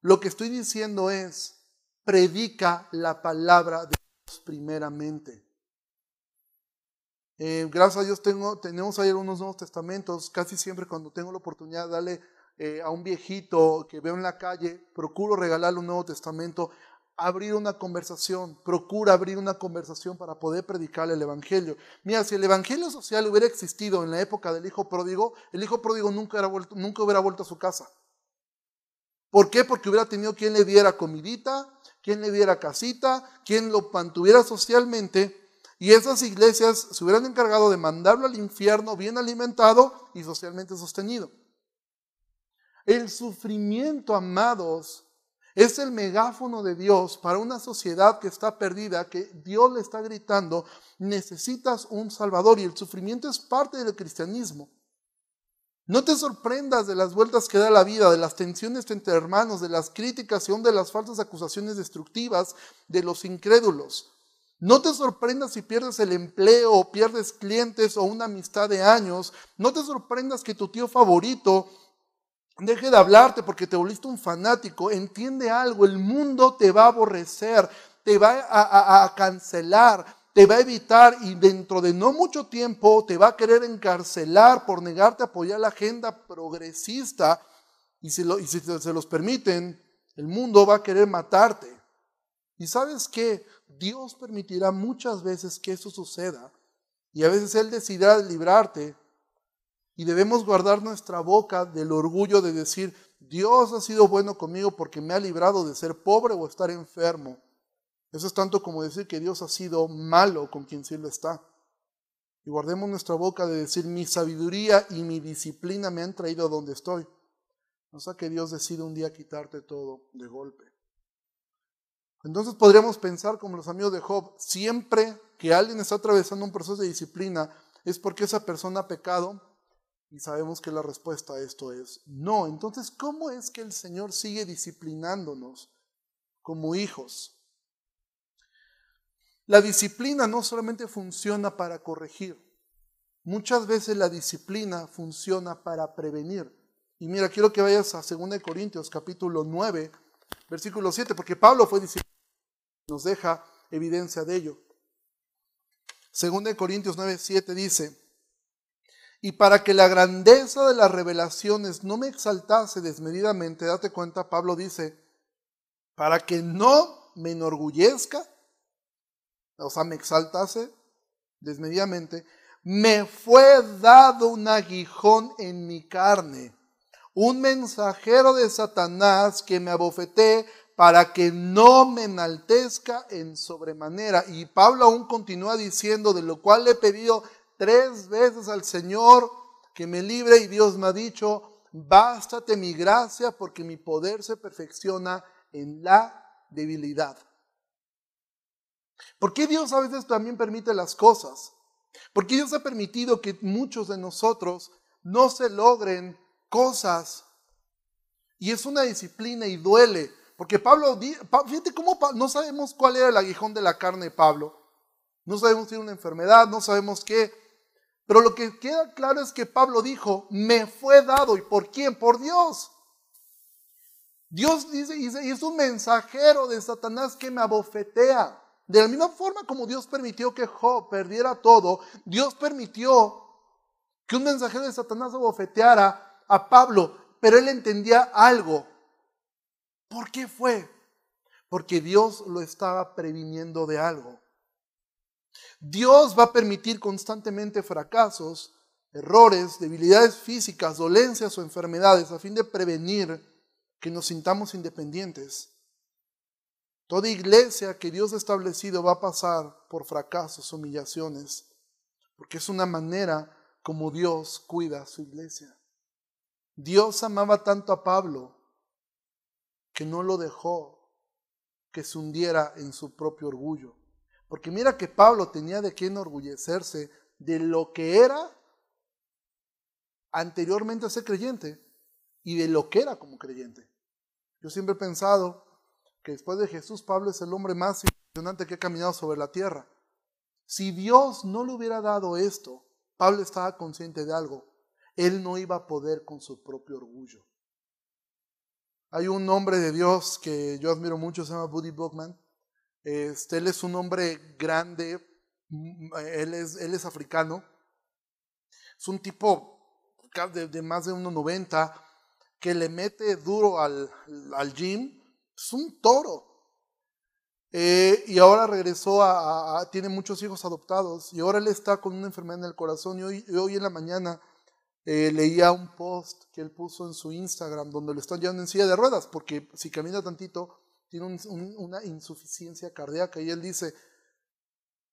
Lo que estoy diciendo es, predica la palabra de Dios primeramente. Eh, gracias a Dios tengo, tenemos ahí algunos nuevos testamentos, casi siempre cuando tengo la oportunidad de darle eh, a un viejito que veo en la calle, procuro regalarle un Nuevo Testamento abrir una conversación, procura abrir una conversación para poder predicar el Evangelio. Mira, si el Evangelio social hubiera existido en la época del Hijo Pródigo, el Hijo Pródigo nunca, vuelto, nunca hubiera vuelto a su casa. ¿Por qué? Porque hubiera tenido quien le diera comidita, quien le diera casita, quien lo mantuviera socialmente, y esas iglesias se hubieran encargado de mandarlo al infierno bien alimentado y socialmente sostenido. El sufrimiento, amados, es el megáfono de Dios para una sociedad que está perdida, que Dios le está gritando, necesitas un Salvador y el sufrimiento es parte del cristianismo. No te sorprendas de las vueltas que da la vida, de las tensiones entre hermanos, de las críticas y aún de las falsas acusaciones destructivas de los incrédulos. No te sorprendas si pierdes el empleo o pierdes clientes o una amistad de años. No te sorprendas que tu tío favorito Deje de hablarte porque te volviste un fanático. Entiende algo, el mundo te va a aborrecer, te va a, cancelar, te va a evitar y dentro de no mucho tiempo te va a querer encarcelar por negarte a apoyar la agenda progresista. Y si, y si se los permiten, el mundo va a querer matarte. Y sabes que Dios permitirá muchas veces que eso suceda. Y a veces Él decidirá librarte y debemos guardar nuestra boca del orgullo de decir, Dios ha sido bueno conmigo porque me ha librado de ser pobre o estar enfermo. Eso es tanto como decir que Dios ha sido malo con quien lo está. Y guardemos nuestra boca de decir, mi sabiduría y mi disciplina me han traído a donde estoy. No sea que Dios decida un día quitarte todo de golpe. Entonces podríamos pensar como los amigos de Job, siempre que alguien está atravesando un proceso de disciplina es porque esa persona ha pecado y sabemos que la respuesta a esto es no. Entonces, ¿cómo es que el Señor sigue disciplinándonos como hijos? La disciplina no solamente funciona para corregir, muchas veces la disciplina funciona para prevenir. Y mira, quiero que vayas a 2 Corintios capítulo 9, versículo 7, porque Pablo fue disciplinado, nos deja evidencia de ello. 2 Corintios 9, 7 dice, y para que la grandeza de las revelaciones no me exaltase desmedidamente, date cuenta, Pablo dice, para que no me enorgullezca, o sea, me exaltase desmedidamente, me fue dado un aguijón en mi carne, un mensajero de Satanás que me abofeté para que no me enaltezca en sobremanera. Y Pablo aún continúa diciendo, de lo cual le he pedido tres veces al Señor que me libre y Dios me ha dicho, bástate mi gracia porque mi poder se perfecciona en la debilidad. ¿Por qué Dios a veces también permite las cosas? Porque Dios ha permitido que muchos de nosotros no se logren cosas. Y es una disciplina y duele. Porque Pablo, fíjate cómo no sabemos cuál era el aguijón de la carne de Pablo. No sabemos si era una enfermedad, no sabemos qué. Pero lo que queda claro es que Pablo dijo, me fue dado. ¿Y por quién? Por Dios. Dios dice, y es un mensajero de Satanás que me abofetea. De la misma forma como Dios permitió que Job perdiera todo, Dios permitió que un mensajero de Satanás abofeteara a Pablo, pero él entendía algo. ¿Por qué fue? Porque Dios lo estaba previniendo de algo. Dios va a permitir constantemente fracasos, errores, debilidades físicas, dolencias o enfermedades a fin de prevenir que nos sintamos independientes. Toda iglesia que Dios ha establecido va a pasar por fracasos, humillaciones, porque es una manera como Dios cuida a su iglesia. Dios amaba tanto a Pablo que no lo dejó que se hundiera en su propio orgullo. Porque mira que Pablo tenía de qué enorgullecerse de lo que era anteriormente a ser creyente y de lo que era como creyente. Yo siempre he pensado que después de Jesús, Pablo es el hombre más impresionante que ha caminado sobre la tierra. Si Dios no le hubiera dado esto, Pablo estaba consciente de algo. Él no iba a poder con su propio orgullo. Hay un hombre de Dios que yo admiro mucho, se llama Buddy Bookman. Este, él es un hombre grande, él es, él es africano. Es un tipo de, de más de 1,90 que le mete duro al, al gym es un toro. Eh, y ahora regresó a, tiene muchos hijos adoptados y ahora él está con una enfermedad en el corazón y hoy, hoy en la mañana eh, leía un post que él puso en su Instagram donde lo están llevando en silla de ruedas porque si camina tantito tiene una insuficiencia cardíaca y él dice,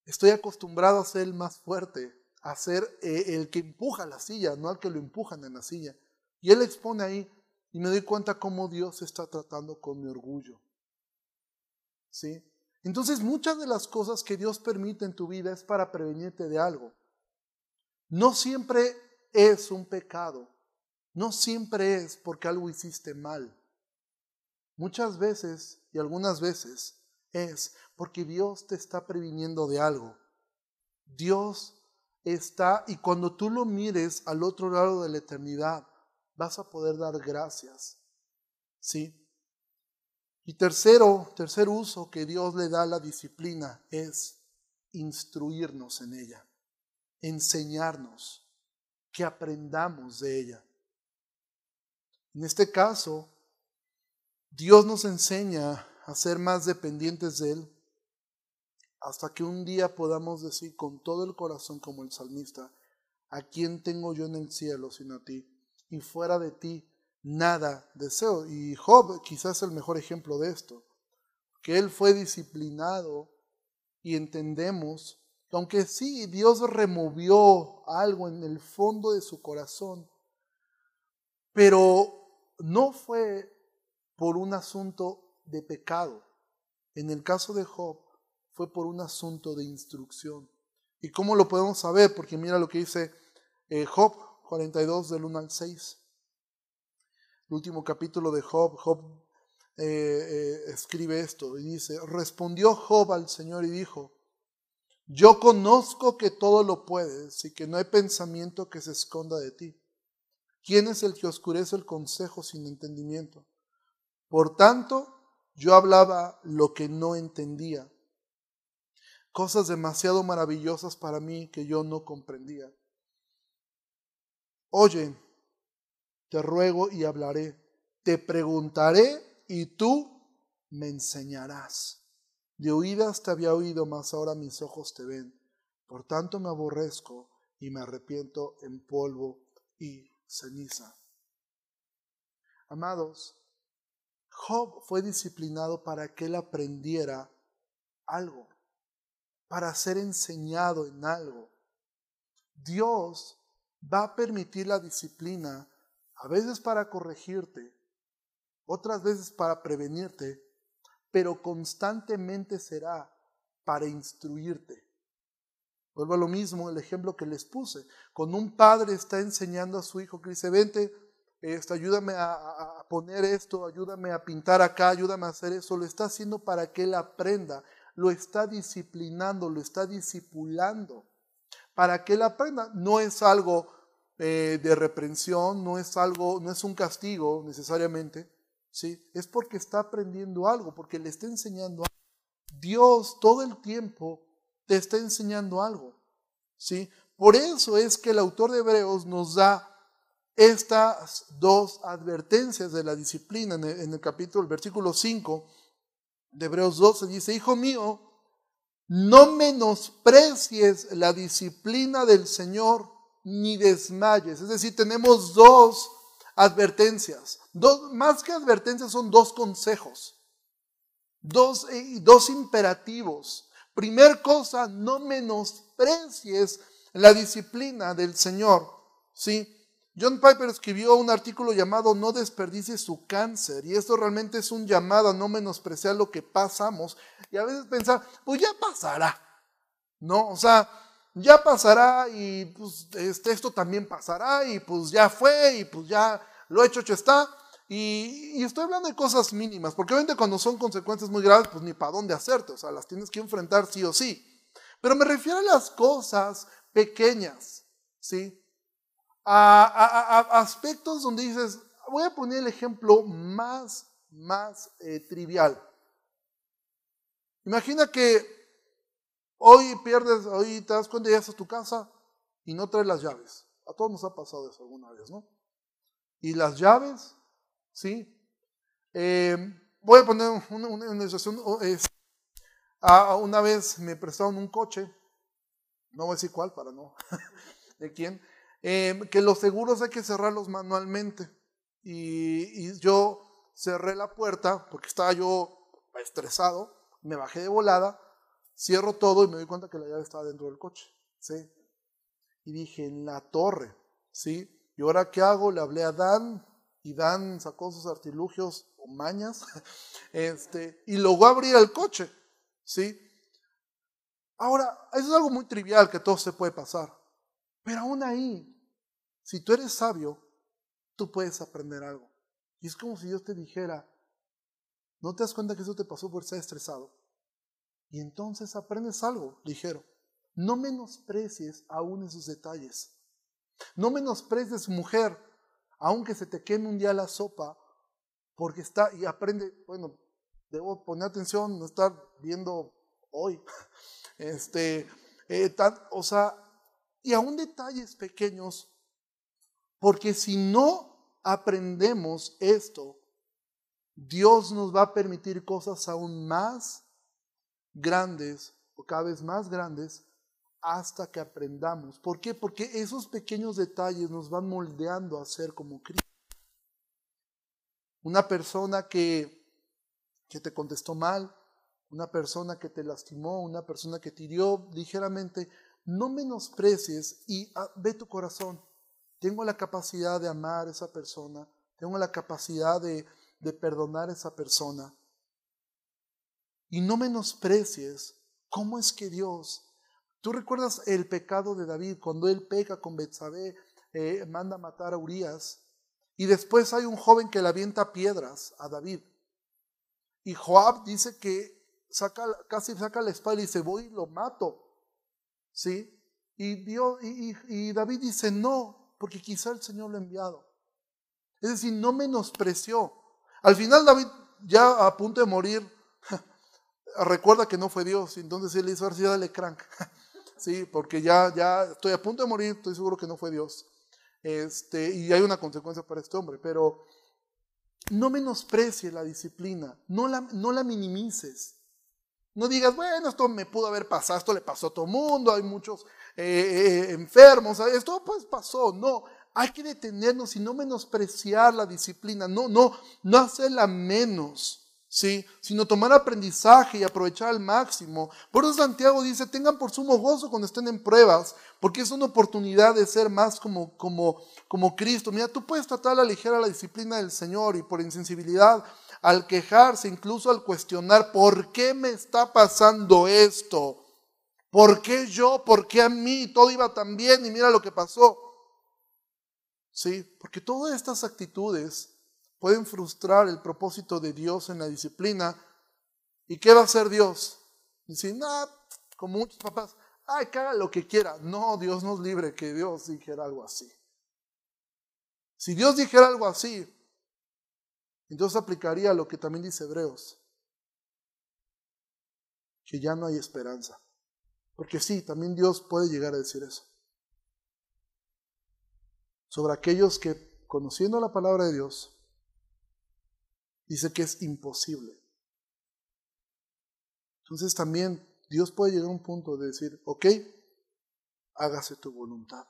estoy acostumbrado a ser el más fuerte, a ser eh, el que empuja la silla, no al que lo empujan en la silla. Y él expone ahí, y me doy cuenta cómo Dios está tratando con mi orgullo. ¿Sí? Entonces muchas de las cosas que Dios permite en tu vida es para prevenirte de algo. No siempre es un pecado. No siempre es porque algo hiciste mal. Muchas veces y algunas veces es porque Dios te está previniendo de algo. Dios está, y cuando tú lo mires al otro lado de la eternidad, vas a poder dar gracias. ¿Sí? Y tercero, tercer uso que Dios le da a la disciplina es instruirnos en ella, enseñarnos, que aprendamos de ella. En este caso, Dios nos enseña a ser más dependientes de Él hasta que un día podamos decir con todo el corazón como el salmista, ¿a quién tengo yo en el cielo sino a ti? y fuera de ti nada deseo. Y Job quizás es el mejor ejemplo de esto, que él fue disciplinado y entendemos que aunque sí Dios removió algo en el fondo de su corazón, pero no fue por un asunto de pecado. En el caso de Job fue por un asunto de instrucción. ¿Y cómo lo podemos saber? Porque mira lo que dice eh, Job 42 del 1 al 6. El último capítulo de Job, Job eh, eh, escribe esto y dice, respondió Job al Señor y dijo, yo conozco que todo lo puedes y que no hay pensamiento que se esconda de ti. ¿Quién es el que oscurece el consejo sin entendimiento? Por tanto, yo hablaba lo que no entendía, cosas demasiado maravillosas para mí que yo no comprendía. Oye, te ruego y hablaré, te preguntaré y tú me enseñarás. De oídas te había oído, mas ahora mis ojos te ven. Por tanto me aborrezco y me arrepiento en polvo y ceniza. Amados, Job fue disciplinado para que él aprendiera algo, para ser enseñado en algo. Dios va a permitir la disciplina, a veces para corregirte, otras veces para prevenirte, pero constantemente será para instruirte. Vuelvo a lo mismo, el ejemplo que les puse. Cuando un padre está enseñando a su hijo que dice, vente, esto, ayúdame a, poner esto, ayúdame a pintar acá, ayúdame a hacer eso, lo está haciendo para que él aprenda, lo está disciplinando, lo está discipulando, para que él aprenda. No es algo eh, de reprensión, no es algo, no es un castigo necesariamente, ¿sí? Es porque está aprendiendo algo, porque le está enseñando algo. Dios todo el tiempo te está enseñando algo. ¿sí? Por eso es que el autor de Hebreos nos da estas dos advertencias de la disciplina en el, capítulo, el versículo 5 de Hebreos 12 dice, Hijo mío, no menosprecies la disciplina del Señor ni desmayes. Es decir, tenemos dos advertencias. Más que advertencias son dos consejos, dos, eh, dos imperativos Primer cosa, no menosprecies la disciplina del Señor. ¿sí? John Piper escribió un artículo llamado No desperdicies su cáncer y esto realmente es un llamado a no menospreciar lo que pasamos y a veces pensar, pues ya pasará, ¿no? O sea, ya pasará y pues este, esto también pasará y pues ya fue y pues ya lo hecho, hecho está. Y, estoy hablando de cosas mínimas, porque obviamente cuando son consecuencias muy graves, pues ni para dónde hacerte, o sea, las tienes que enfrentar sí o sí. Pero me refiero a las cosas pequeñas, ¿sí? A, aspectos donde dices, voy a poner el ejemplo más, más eh, trivial. Imagina que hoy pierdes, hoy te das cuenta, llegas a tu casa y no traes las llaves. A todos nos ha pasado eso alguna vez, ¿no? Y las llaves ¿sí? Eh, voy a poner una, una, situación, una vez me prestaron un coche, no voy a decir cuál para no, de quién, eh, que los seguros hay que cerrarlos manualmente. Y, y, yo cerré la puerta porque estaba yo estresado, me bajé de volada, cierro todo y me doy cuenta que la llave estaba dentro del coche. ¿sí? Y dije, en la torre, ¿sí? ¿Y ahora qué hago? Le hablé a Dan, y Dan sacó sus artilugios o mañas este, y logró abrir el coche. ¿sí? Ahora, eso es algo muy trivial que todo se puede pasar. Pero aún ahí, si tú eres sabio, tú puedes aprender algo. Y es como si Dios te dijera, ¿no te das cuenta que eso te pasó por estar estresado? Y entonces aprendes algo ligero. No menosprecies aún esos detalles. No menosprecies, mujer, aunque se te queme un día la sopa, porque está, y aprende, bueno, debo poner atención, no estar viendo hoy, este, eh, o sea, y aún detalles pequeños, porque si no aprendemos esto, Dios nos va a permitir cosas aún más grandes o cada vez más grandes hasta que aprendamos. ¿Por qué? Porque esos pequeños detalles nos van moldeando a ser como Cristo. Una persona que, que te contestó mal, una persona que te lastimó, una persona que te hirió ligeramente, no menosprecies y ah, ve tu corazón. Tengo la capacidad de amar a esa persona, tengo la capacidad de, de perdonar a esa persona. Y no menosprecies cómo es que Dios ¿Tú recuerdas el pecado de David cuando él peca con Betsabé, eh, manda matar a Urias? Y después hay un joven que le avienta piedras a David. Y Joab dice que saca, casi saca la espada y dice, voy y lo mato. ¿Sí? Y, Dios, y, David dice, no, porque quizá el Señor lo ha enviado. Es decir, no menospreció. Al final David, ya a punto de morir, recuerda que no fue Dios. Entonces él hizo, así, dale crank. ¿sí? Porque ya, ya estoy a punto de morir, estoy seguro que no fue Dios. Este, y hay una consecuencia para este hombre, pero no menosprecie la disciplina, no la, no la minimices. No digas, bueno, esto me pudo haber pasado, esto le pasó a todo el mundo, hay muchos eh, eh, enfermos, esto pues pasó. No, hay que detenernos y no menospreciar la disciplina, no, no, no hacerla menos. ¿sí? sino tomar aprendizaje y aprovechar al máximo. Por eso Santiago dice, tengan por sumo gozo cuando estén en pruebas, porque es una oportunidad de ser más como, como, como Cristo. Mira, tú puedes tratar a la ligera la disciplina del Señor y por insensibilidad, al quejarse, incluso al cuestionar, ¿por qué me está pasando esto? ¿Por qué yo? ¿Por qué a mí? Todo iba tan bien y mira lo que pasó. Sí, porque todas estas actitudes pueden frustrar el propósito de Dios en la disciplina. ¿Y qué va a hacer Dios? Dice, nada, como muchos papás, ay, que lo que quiera. No, Dios nos libre que Dios dijera algo así. Si Dios dijera algo así, entonces aplicaría lo que también dice Hebreos, que ya no hay esperanza. Porque sí, también Dios puede llegar a decir eso. Sobre aquellos que, conociendo la palabra de Dios, dice que es imposible. Entonces también Dios puede llegar a un punto de decir, ok, hágase tu voluntad.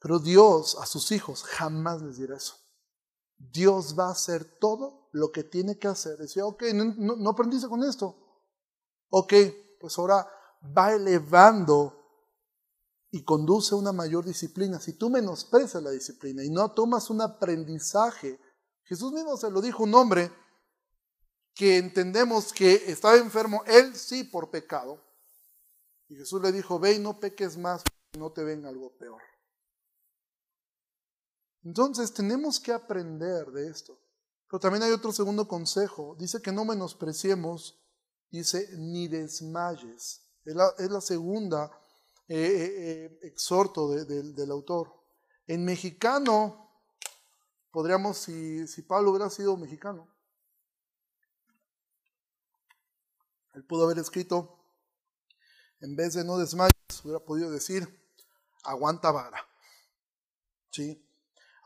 Pero Dios a sus hijos jamás les dirá eso. Dios va a hacer todo lo que tiene que hacer. Decía, ok, no, no, aprendiste con esto. Ok, pues ahora va elevando y conduce a una mayor disciplina. Si tú menosprecias la disciplina y no tomas un aprendizaje, Jesús mismo se lo dijo un hombre que entendemos que estaba enfermo, él sí por pecado. Y Jesús le dijo, ve y no peques más, no te venga algo peor. Entonces tenemos que aprender de esto. Pero también hay otro segundo consejo. Dice que no menospreciemos, dice, ni desmayes. Es la, segunda eh, eh, eh, exhorto del autor. En mexicano, podríamos, si, si Pablo hubiera sido mexicano, él pudo haber escrito, en vez de no desmayes, hubiera podido decir, aguanta vara. ¿Sí?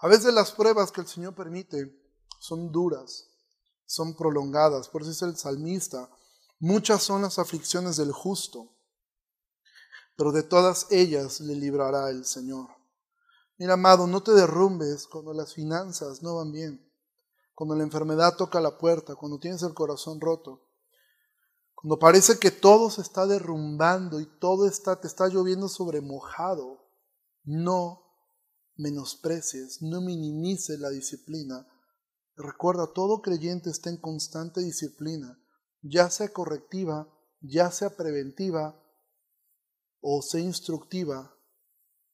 A veces las pruebas que el Señor permite son duras, son prolongadas. Por eso dice el salmista, muchas son las aflicciones del justo, pero de todas ellas le librará el Señor. Mira, amado, no te derrumbes cuando las finanzas no van bien, cuando la enfermedad toca la puerta, cuando tienes el corazón roto, cuando parece que todo se está derrumbando y todo te está lloviendo sobre mojado. No menosprecies, no minimices la disciplina. Recuerda, todo creyente está en constante disciplina, ya sea correctiva, ya sea preventiva o sea instructiva.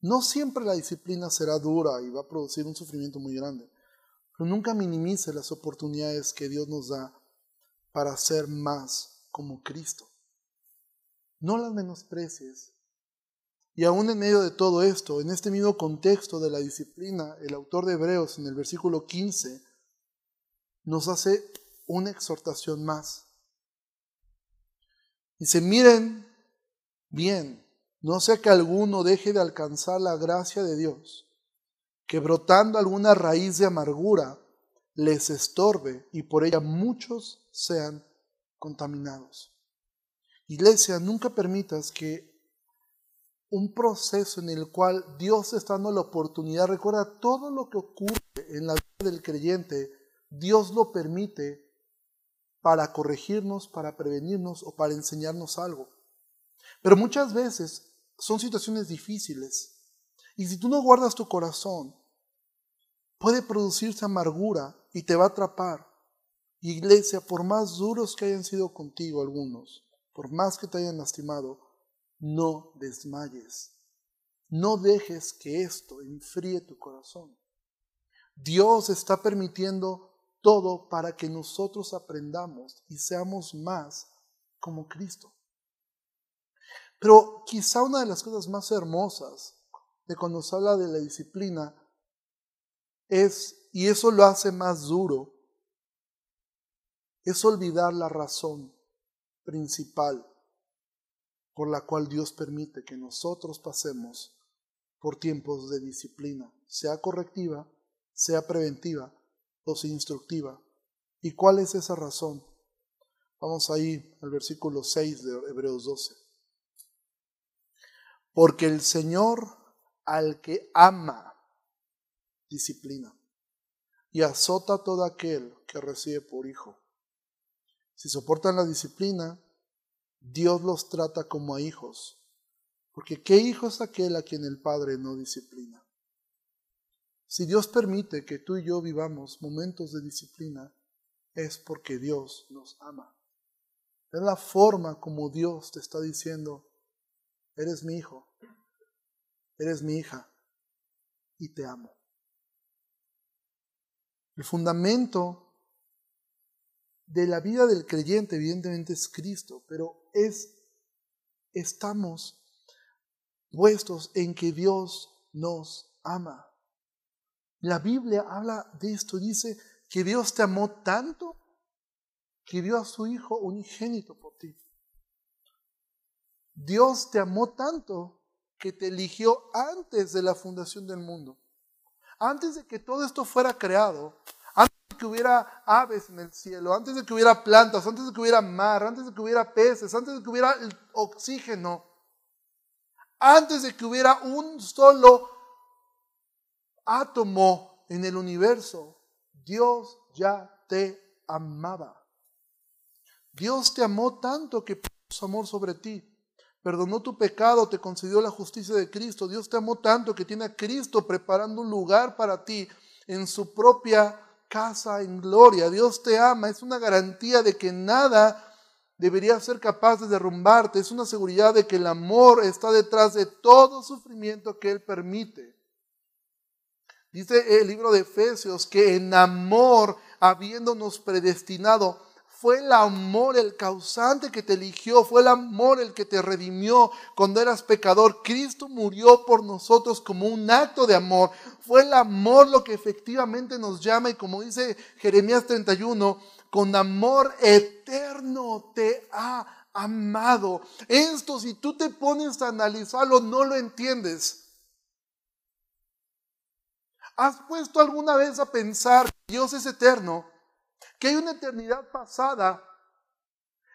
No siempre la disciplina será dura y va a producir un sufrimiento muy grande, pero nunca minimice las oportunidades que Dios nos da para ser más como Cristo. No las menosprecies, y aún en medio de todo esto, en este mismo contexto de la disciplina, el autor de Hebreos en el versículo 15 nos hace una exhortación más. Dice, miren bien, no sea que alguno deje de alcanzar la gracia de Dios, que brotando alguna raíz de amargura les estorbe y por ella muchos sean contaminados. Iglesia, nunca permitas que un proceso en el cual Dios está dando la oportunidad. Recuerda, todo lo que ocurre en la vida del creyente, Dios lo permite para corregirnos, para prevenirnos o para enseñarnos algo. Pero muchas veces son situaciones difíciles. Y si tú no guardas tu corazón, puede producirse amargura y te va a atrapar. Iglesia, por más duros que hayan sido contigo algunos, por más que te hayan lastimado, no desmayes. No dejes que esto enfríe tu corazón. Dios está permitiendo todo para que nosotros aprendamos y seamos más como Cristo. Pero quizá una de las cosas más hermosas de cuando se habla de la disciplina es, y eso lo hace más duro, es olvidar la razón principal por la cual Dios permite que nosotros pasemos por tiempos de disciplina, sea correctiva, sea preventiva o sea instructiva. ¿Y cuál es esa razón? Vamos ahí al versículo 6 de Hebreos 12. Porque el Señor al que ama, disciplina, y azota a todo aquel que recibe por hijo. Si soportan la disciplina, Dios los trata como a hijos. Porque ¿qué hijo es aquel a quien el Padre no disciplina? Si Dios permite que tú y yo vivamos momentos de disciplina, es porque Dios nos ama. Es la forma como Dios te está diciendo, eres mi hijo, eres mi hija y te amo. El fundamento de la vida del creyente evidentemente es Cristo, pero es estamos puestos en que Dios nos ama. La Biblia habla de esto, dice que Dios te amó tanto que dio a su Hijo unigénito por ti. Dios te amó tanto que te eligió antes de la fundación del mundo. Antes de que todo esto fuera creado, que hubiera aves en el cielo, antes de que hubiera plantas, antes de que hubiera mar, antes de que hubiera peces, antes de que hubiera oxígeno, antes de que hubiera un solo átomo en el universo, Dios ya te amaba. Dios te amó tanto que puso su amor sobre ti. Perdonó tu pecado, te concedió la justicia de Cristo. Dios te amó tanto que tiene a Cristo preparando un lugar para ti en su propia casa en gloria. Dios te ama, es una garantía de que nada debería ser capaz de derrumbarte. Es una seguridad de que el amor está detrás de todo sufrimiento que Él permite. Dice el libro de Efesios que en amor, habiéndonos predestinado, fue el amor el causante que te eligió, fue el amor el que te redimió cuando eras pecador. Cristo murió por nosotros como un acto de amor. Fue el amor lo que efectivamente nos llama y como dice Jeremías 31, con amor eterno te ha amado. Esto si tú te pones a analizarlo no lo entiendes. ¿Has puesto alguna vez a pensar que Dios es eterno? Que hay una eternidad pasada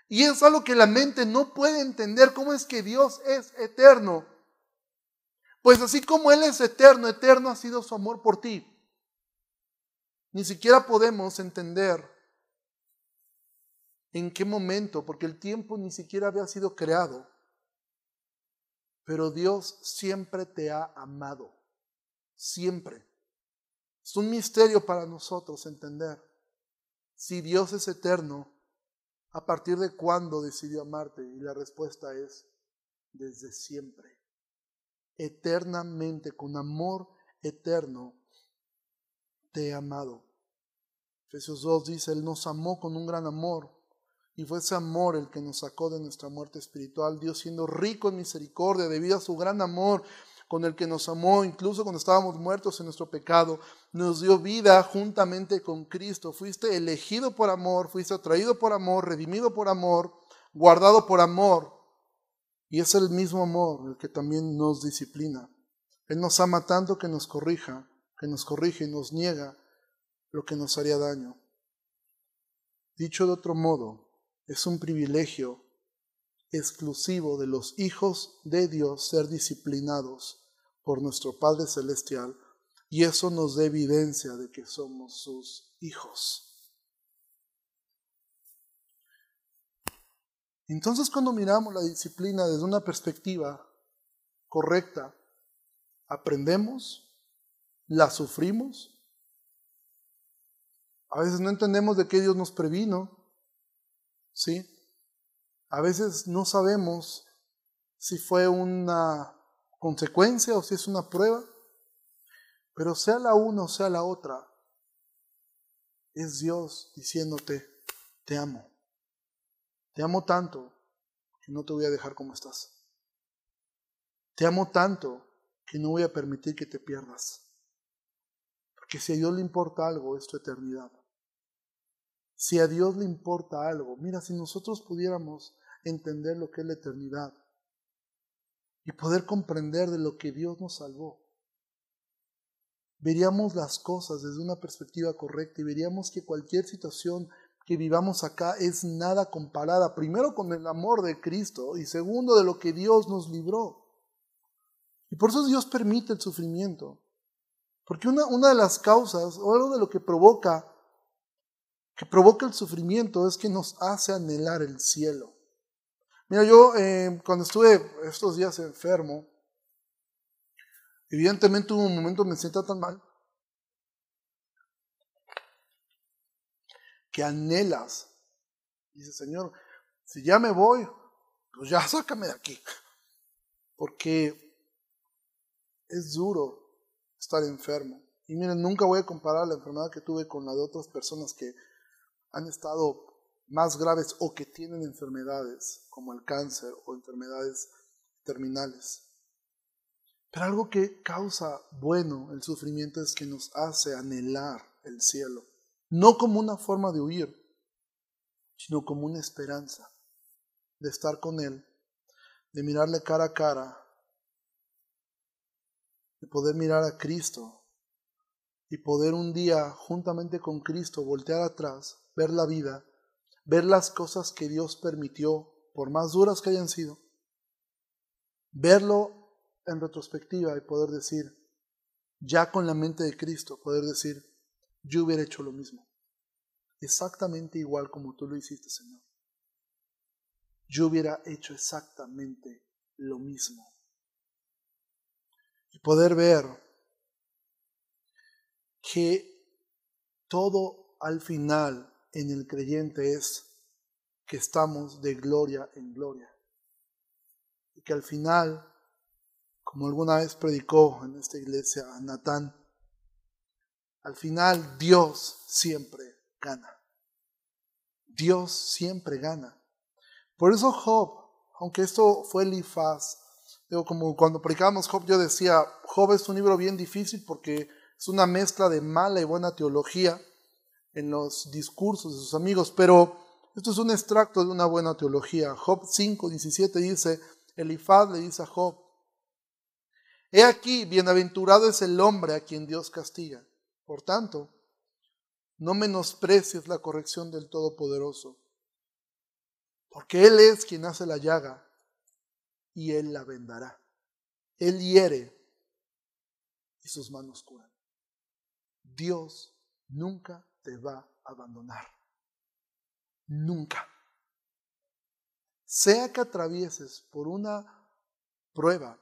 y es algo que la mente no puede entender cómo es que Dios es eterno. Pues así como Él es eterno, eterno ha sido su amor por ti. Ni siquiera podemos entender en qué momento, porque el tiempo ni siquiera había sido creado. Pero Dios siempre te ha amado. Siempre. Es un misterio para nosotros entender. Si Dios es eterno, ¿a partir de cuándo decidió amarte? Y la respuesta es desde siempre. Eternamente, con amor eterno, te he amado. Efesios 2 dice, Él nos amó con un gran amor. Y fue ese amor el que nos sacó de nuestra muerte espiritual. Dios siendo rico en misericordia debido a su gran amor con el que nos amó, incluso cuando estábamos muertos en nuestro pecado, nos dio vida juntamente con Cristo. Fuiste elegido por amor, fuiste atraído por amor, redimido por amor, guardado por amor. Y es el mismo amor el que también nos disciplina. Él nos ama tanto que nos corrija, que nos corrige y nos niega lo que nos haría daño. Dicho de otro modo, es un privilegio exclusivo de los hijos de Dios ser disciplinados por nuestro Padre Celestial y eso nos da evidencia de que somos sus hijos. Entonces cuando miramos la disciplina desde una perspectiva correcta, aprendemos, la sufrimos, a veces no entendemos de qué Dios nos previno, ¿sí? A veces no sabemos si fue una consecuencia o si es una prueba. Pero sea la una o sea la otra, es Dios diciéndote, te amo. Te amo tanto que no te voy a dejar como estás. Te amo tanto que no voy a permitir que te pierdas. Porque si a Dios le importa algo, es tu eternidad. Si a Dios le importa algo, mira, si nosotros pudiéramos entender lo que es la eternidad, y poder comprender de lo que Dios nos salvó. Veríamos las cosas desde una perspectiva correcta y veríamos que cualquier situación que vivamos acá es nada comparada, primero con el amor de Cristo y segundo de lo que Dios nos libró. Y por eso Dios permite el sufrimiento. Porque una, una de las causas o algo de lo que provoca, que provoca el sufrimiento es que nos hace anhelar el cielo. Mira, yo eh, cuando estuve estos días enfermo, evidentemente hubo un momento me sentía tan mal que anhelas. Dice, Señor, si ya me voy, pues ya sácame de aquí. Porque es duro estar enfermo. Y miren, nunca voy a comparar la enfermedad que tuve con la de otras personas que han estado más graves o que tienen enfermedades como el cáncer o enfermedades terminales. Pero algo que causa bueno el sufrimiento es que nos hace anhelar el cielo, no como una forma de huir, sino como una esperanza de estar con Él, de mirarle cara a cara, de poder mirar a Cristo y poder un día, juntamente con Cristo, voltear atrás, ver la vida, ver las cosas que Dios permitió, por más duras que hayan sido, verlo en retrospectiva y poder decir, ya con la mente de Cristo, poder decir, yo hubiera hecho lo mismo, exactamente igual como tú lo hiciste, Señor. Yo hubiera hecho exactamente lo mismo. Y poder ver que todo al final en el creyente es que estamos de gloria en gloria. Y que al final, como alguna vez predicó en esta iglesia Natán, al final Dios siempre gana. Dios siempre gana. Por eso Job, aunque esto fue Elifaz, digo, como cuando predicábamos Job, yo decía, Job es un libro bien difícil porque es una mezcla de mala y buena teología en los discursos de sus amigos, pero esto es un extracto de una buena teología. Job 5, 17 dice, Elifaz le dice a Job, He aquí, bienaventurado es el hombre a quien Dios castiga. Por tanto, no menosprecies la corrección del Todopoderoso, porque Él es quien hace la llaga y Él la vendará. Él hiere y sus manos curan. Dios nunca te va a abandonar. Nunca. Sea que atravieses por una prueba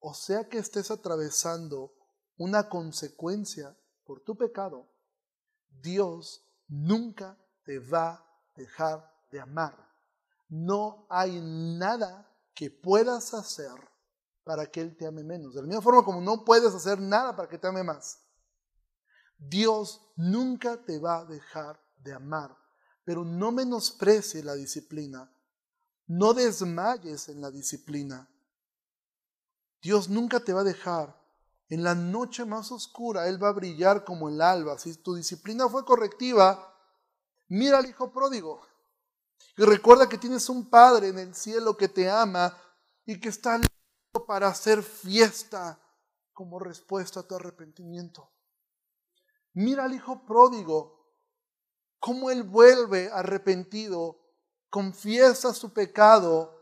o sea que estés atravesando una consecuencia por tu pecado, Dios nunca te va a dejar de amar. No hay nada que puedas hacer para que Él te ame menos. De la misma forma como no puedes hacer nada para que te ame más. Dios nunca te va a dejar de amar, pero no menosprecie la disciplina, no desmayes en la disciplina. Dios nunca te va a dejar. En la noche más oscura Él va a brillar como el alba. Si tu disciplina fue correctiva, mira al Hijo pródigo. Y recuerda que tienes un Padre en el cielo que te ama y que está listo para hacer fiesta como respuesta a tu arrepentimiento. Mira al hijo pródigo, cómo él vuelve arrepentido, confiesa su pecado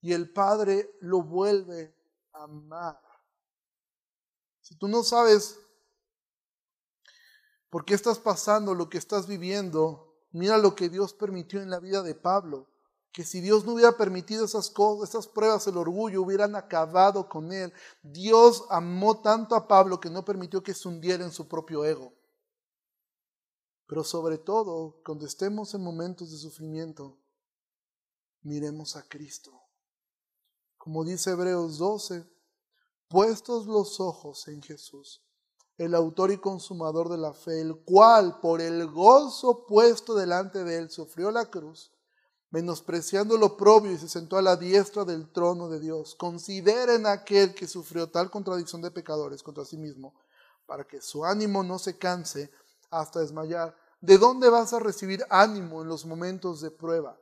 y el Padre lo vuelve a amar. Si tú no sabes por qué estás pasando lo que estás viviendo, mira lo que Dios permitió en la vida de Pablo que si Dios no hubiera permitido esas cosas, esas pruebas, el orgullo, hubieran acabado con él. Dios amó tanto a Pablo que no permitió que se hundiera en su propio ego. Pero sobre todo, cuando estemos en momentos de sufrimiento, miremos a Cristo. Como dice Hebreos 12, puestos los ojos en Jesús, el autor y consumador de la fe, el cual por el gozo puesto delante de él sufrió la cruz menospreciando lo propio y se sentó a la diestra del trono de Dios. Consideren aquel que sufrió tal contradicción de pecadores contra sí mismo, para que su ánimo no se canse hasta desmayar. ¿De dónde vas a recibir ánimo en los momentos de prueba?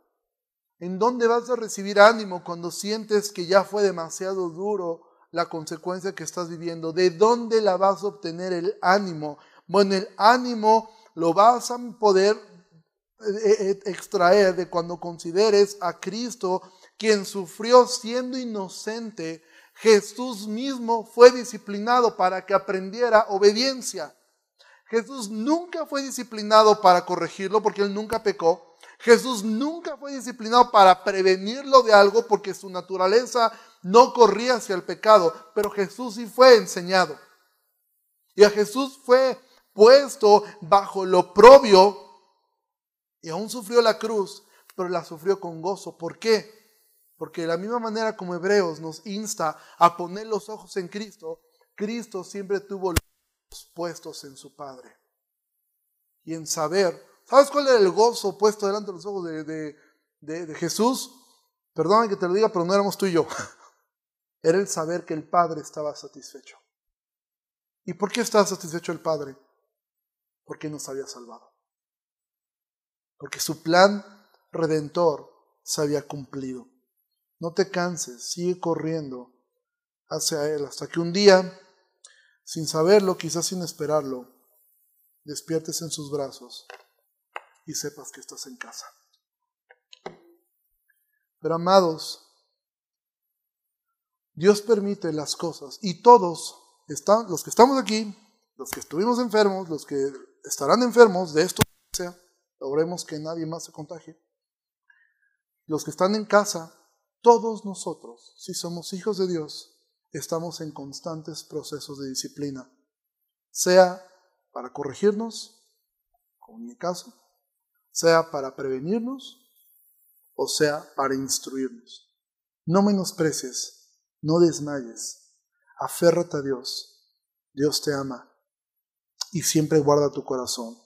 ¿En dónde vas a recibir ánimo cuando sientes que ya fue demasiado duro la consecuencia que estás viviendo? ¿De dónde la vas a obtener el ánimo? Bueno, el ánimo lo vas a poder extraer de cuando consideres a Cristo, quien sufrió siendo inocente. Jesús mismo fue disciplinado para que aprendiera obediencia. Jesús nunca fue disciplinado para corregirlo porque él nunca pecó. Jesús nunca fue disciplinado para prevenirlo de algo porque su naturaleza no corría hacia el pecado, pero Jesús sí fue enseñado. Y a Jesús fue puesto bajo lo propio y aún sufrió la cruz pero la sufrió con gozo. ¿Por qué? Porque de la misma manera como Hebreos nos insta a poner los ojos en Cristo, Cristo siempre tuvo los ojos puestos en su Padre. Y en saber, ¿sabes cuál era el gozo puesto delante de los ojos de, de Jesús? Perdón que te lo diga, pero no éramos tú y yo. Era el saber que el Padre estaba satisfecho. ¿Y por qué estaba satisfecho el Padre? Porque nos había salvado. Porque su plan redentor se había cumplido. No te canses, sigue corriendo hacia Él hasta que un día, sin saberlo, quizás sin esperarlo, despiertes en sus brazos y sepas que estás en casa. Pero amados, Dios permite las cosas y todos, están, los que estamos aquí, los que estuvimos enfermos, los que estarán enfermos de esto, sea, logremos que nadie más se contagie. Los que están en casa, todos nosotros, si somos hijos de Dios, estamos en constantes procesos de disciplina, sea para corregirnos, como en mi caso, sea para prevenirnos o sea para instruirnos. No menosprecies no desmayes. Aférrate a Dios. Dios te ama. Y siempre guarda tu corazón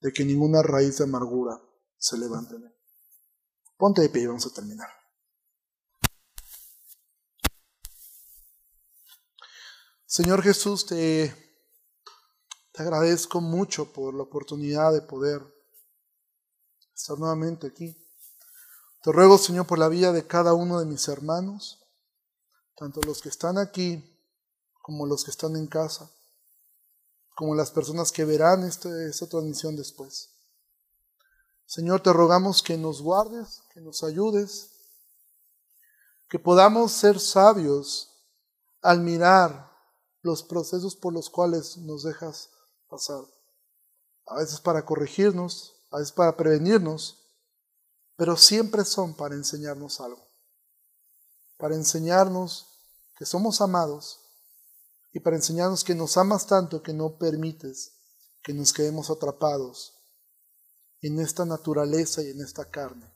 de que ninguna raíz de amargura se levante en él. Ponte de pie y vamos a terminar. Señor Jesús, te, te agradezco mucho por la oportunidad de poder estar nuevamente aquí. Te ruego, Señor, por la vida de cada uno de mis hermanos tanto los que están aquí como los que están en casa, como las personas que verán este, esta transmisión después. Señor, te rogamos que nos guardes, que nos ayudes, que podamos ser sabios al mirar los procesos por los cuales nos dejas pasar. A veces para corregirnos, a veces para prevenirnos, pero siempre son para enseñarnos algo, para enseñarnos que somos amados y para enseñarnos que nos amas tanto que no permites que nos quedemos atrapados en esta naturaleza y en esta carne,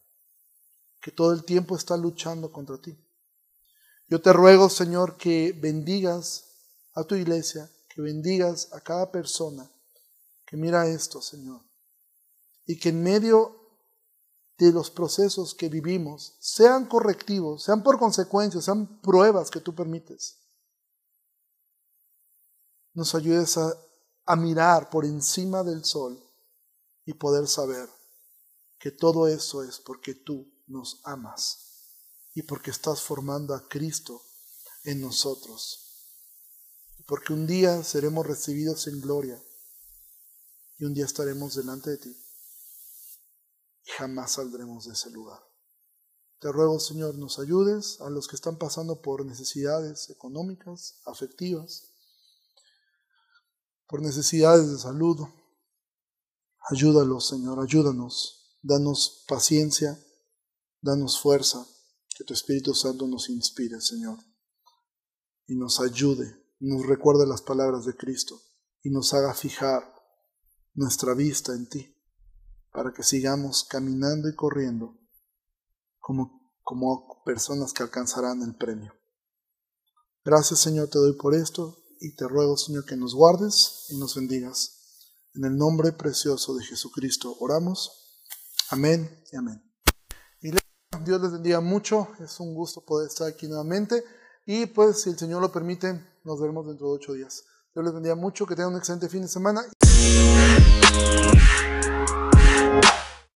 que todo el tiempo está luchando contra ti. Yo te ruego, Señor, que bendigas a tu iglesia, que bendigas a cada persona que mira esto, Señor, y que en medio de los procesos que vivimos, sean correctivos, sean por consecuencias, sean pruebas que tú permites, nos ayudes a, mirar por encima del sol y poder saber que todo eso es porque tú nos amas y porque estás formando a Cristo en nosotros. Porque un día seremos recibidos en gloria y un día estaremos delante de ti y jamás saldremos de ese lugar. Te ruego, Señor, nos ayudes a los que están pasando por necesidades económicas, afectivas, por necesidades de salud. Ayúdalos, Señor, ayúdanos. Danos paciencia, danos fuerza. Que tu Espíritu Santo nos inspire, Señor, y nos ayude, nos recuerde las palabras de Cristo y nos haga fijar nuestra vista en ti para que sigamos caminando y corriendo como, como personas que alcanzarán el premio. Gracias Señor te doy por esto y te ruego Señor que nos guardes y nos bendigas. En el nombre precioso de Jesucristo oramos. Amén y amén. Dios les bendiga mucho. Es un gusto poder estar aquí nuevamente. Y pues si el Señor lo permite, nos veremos dentro de ocho días. Dios les bendiga mucho. Que tengan un excelente fin de semana.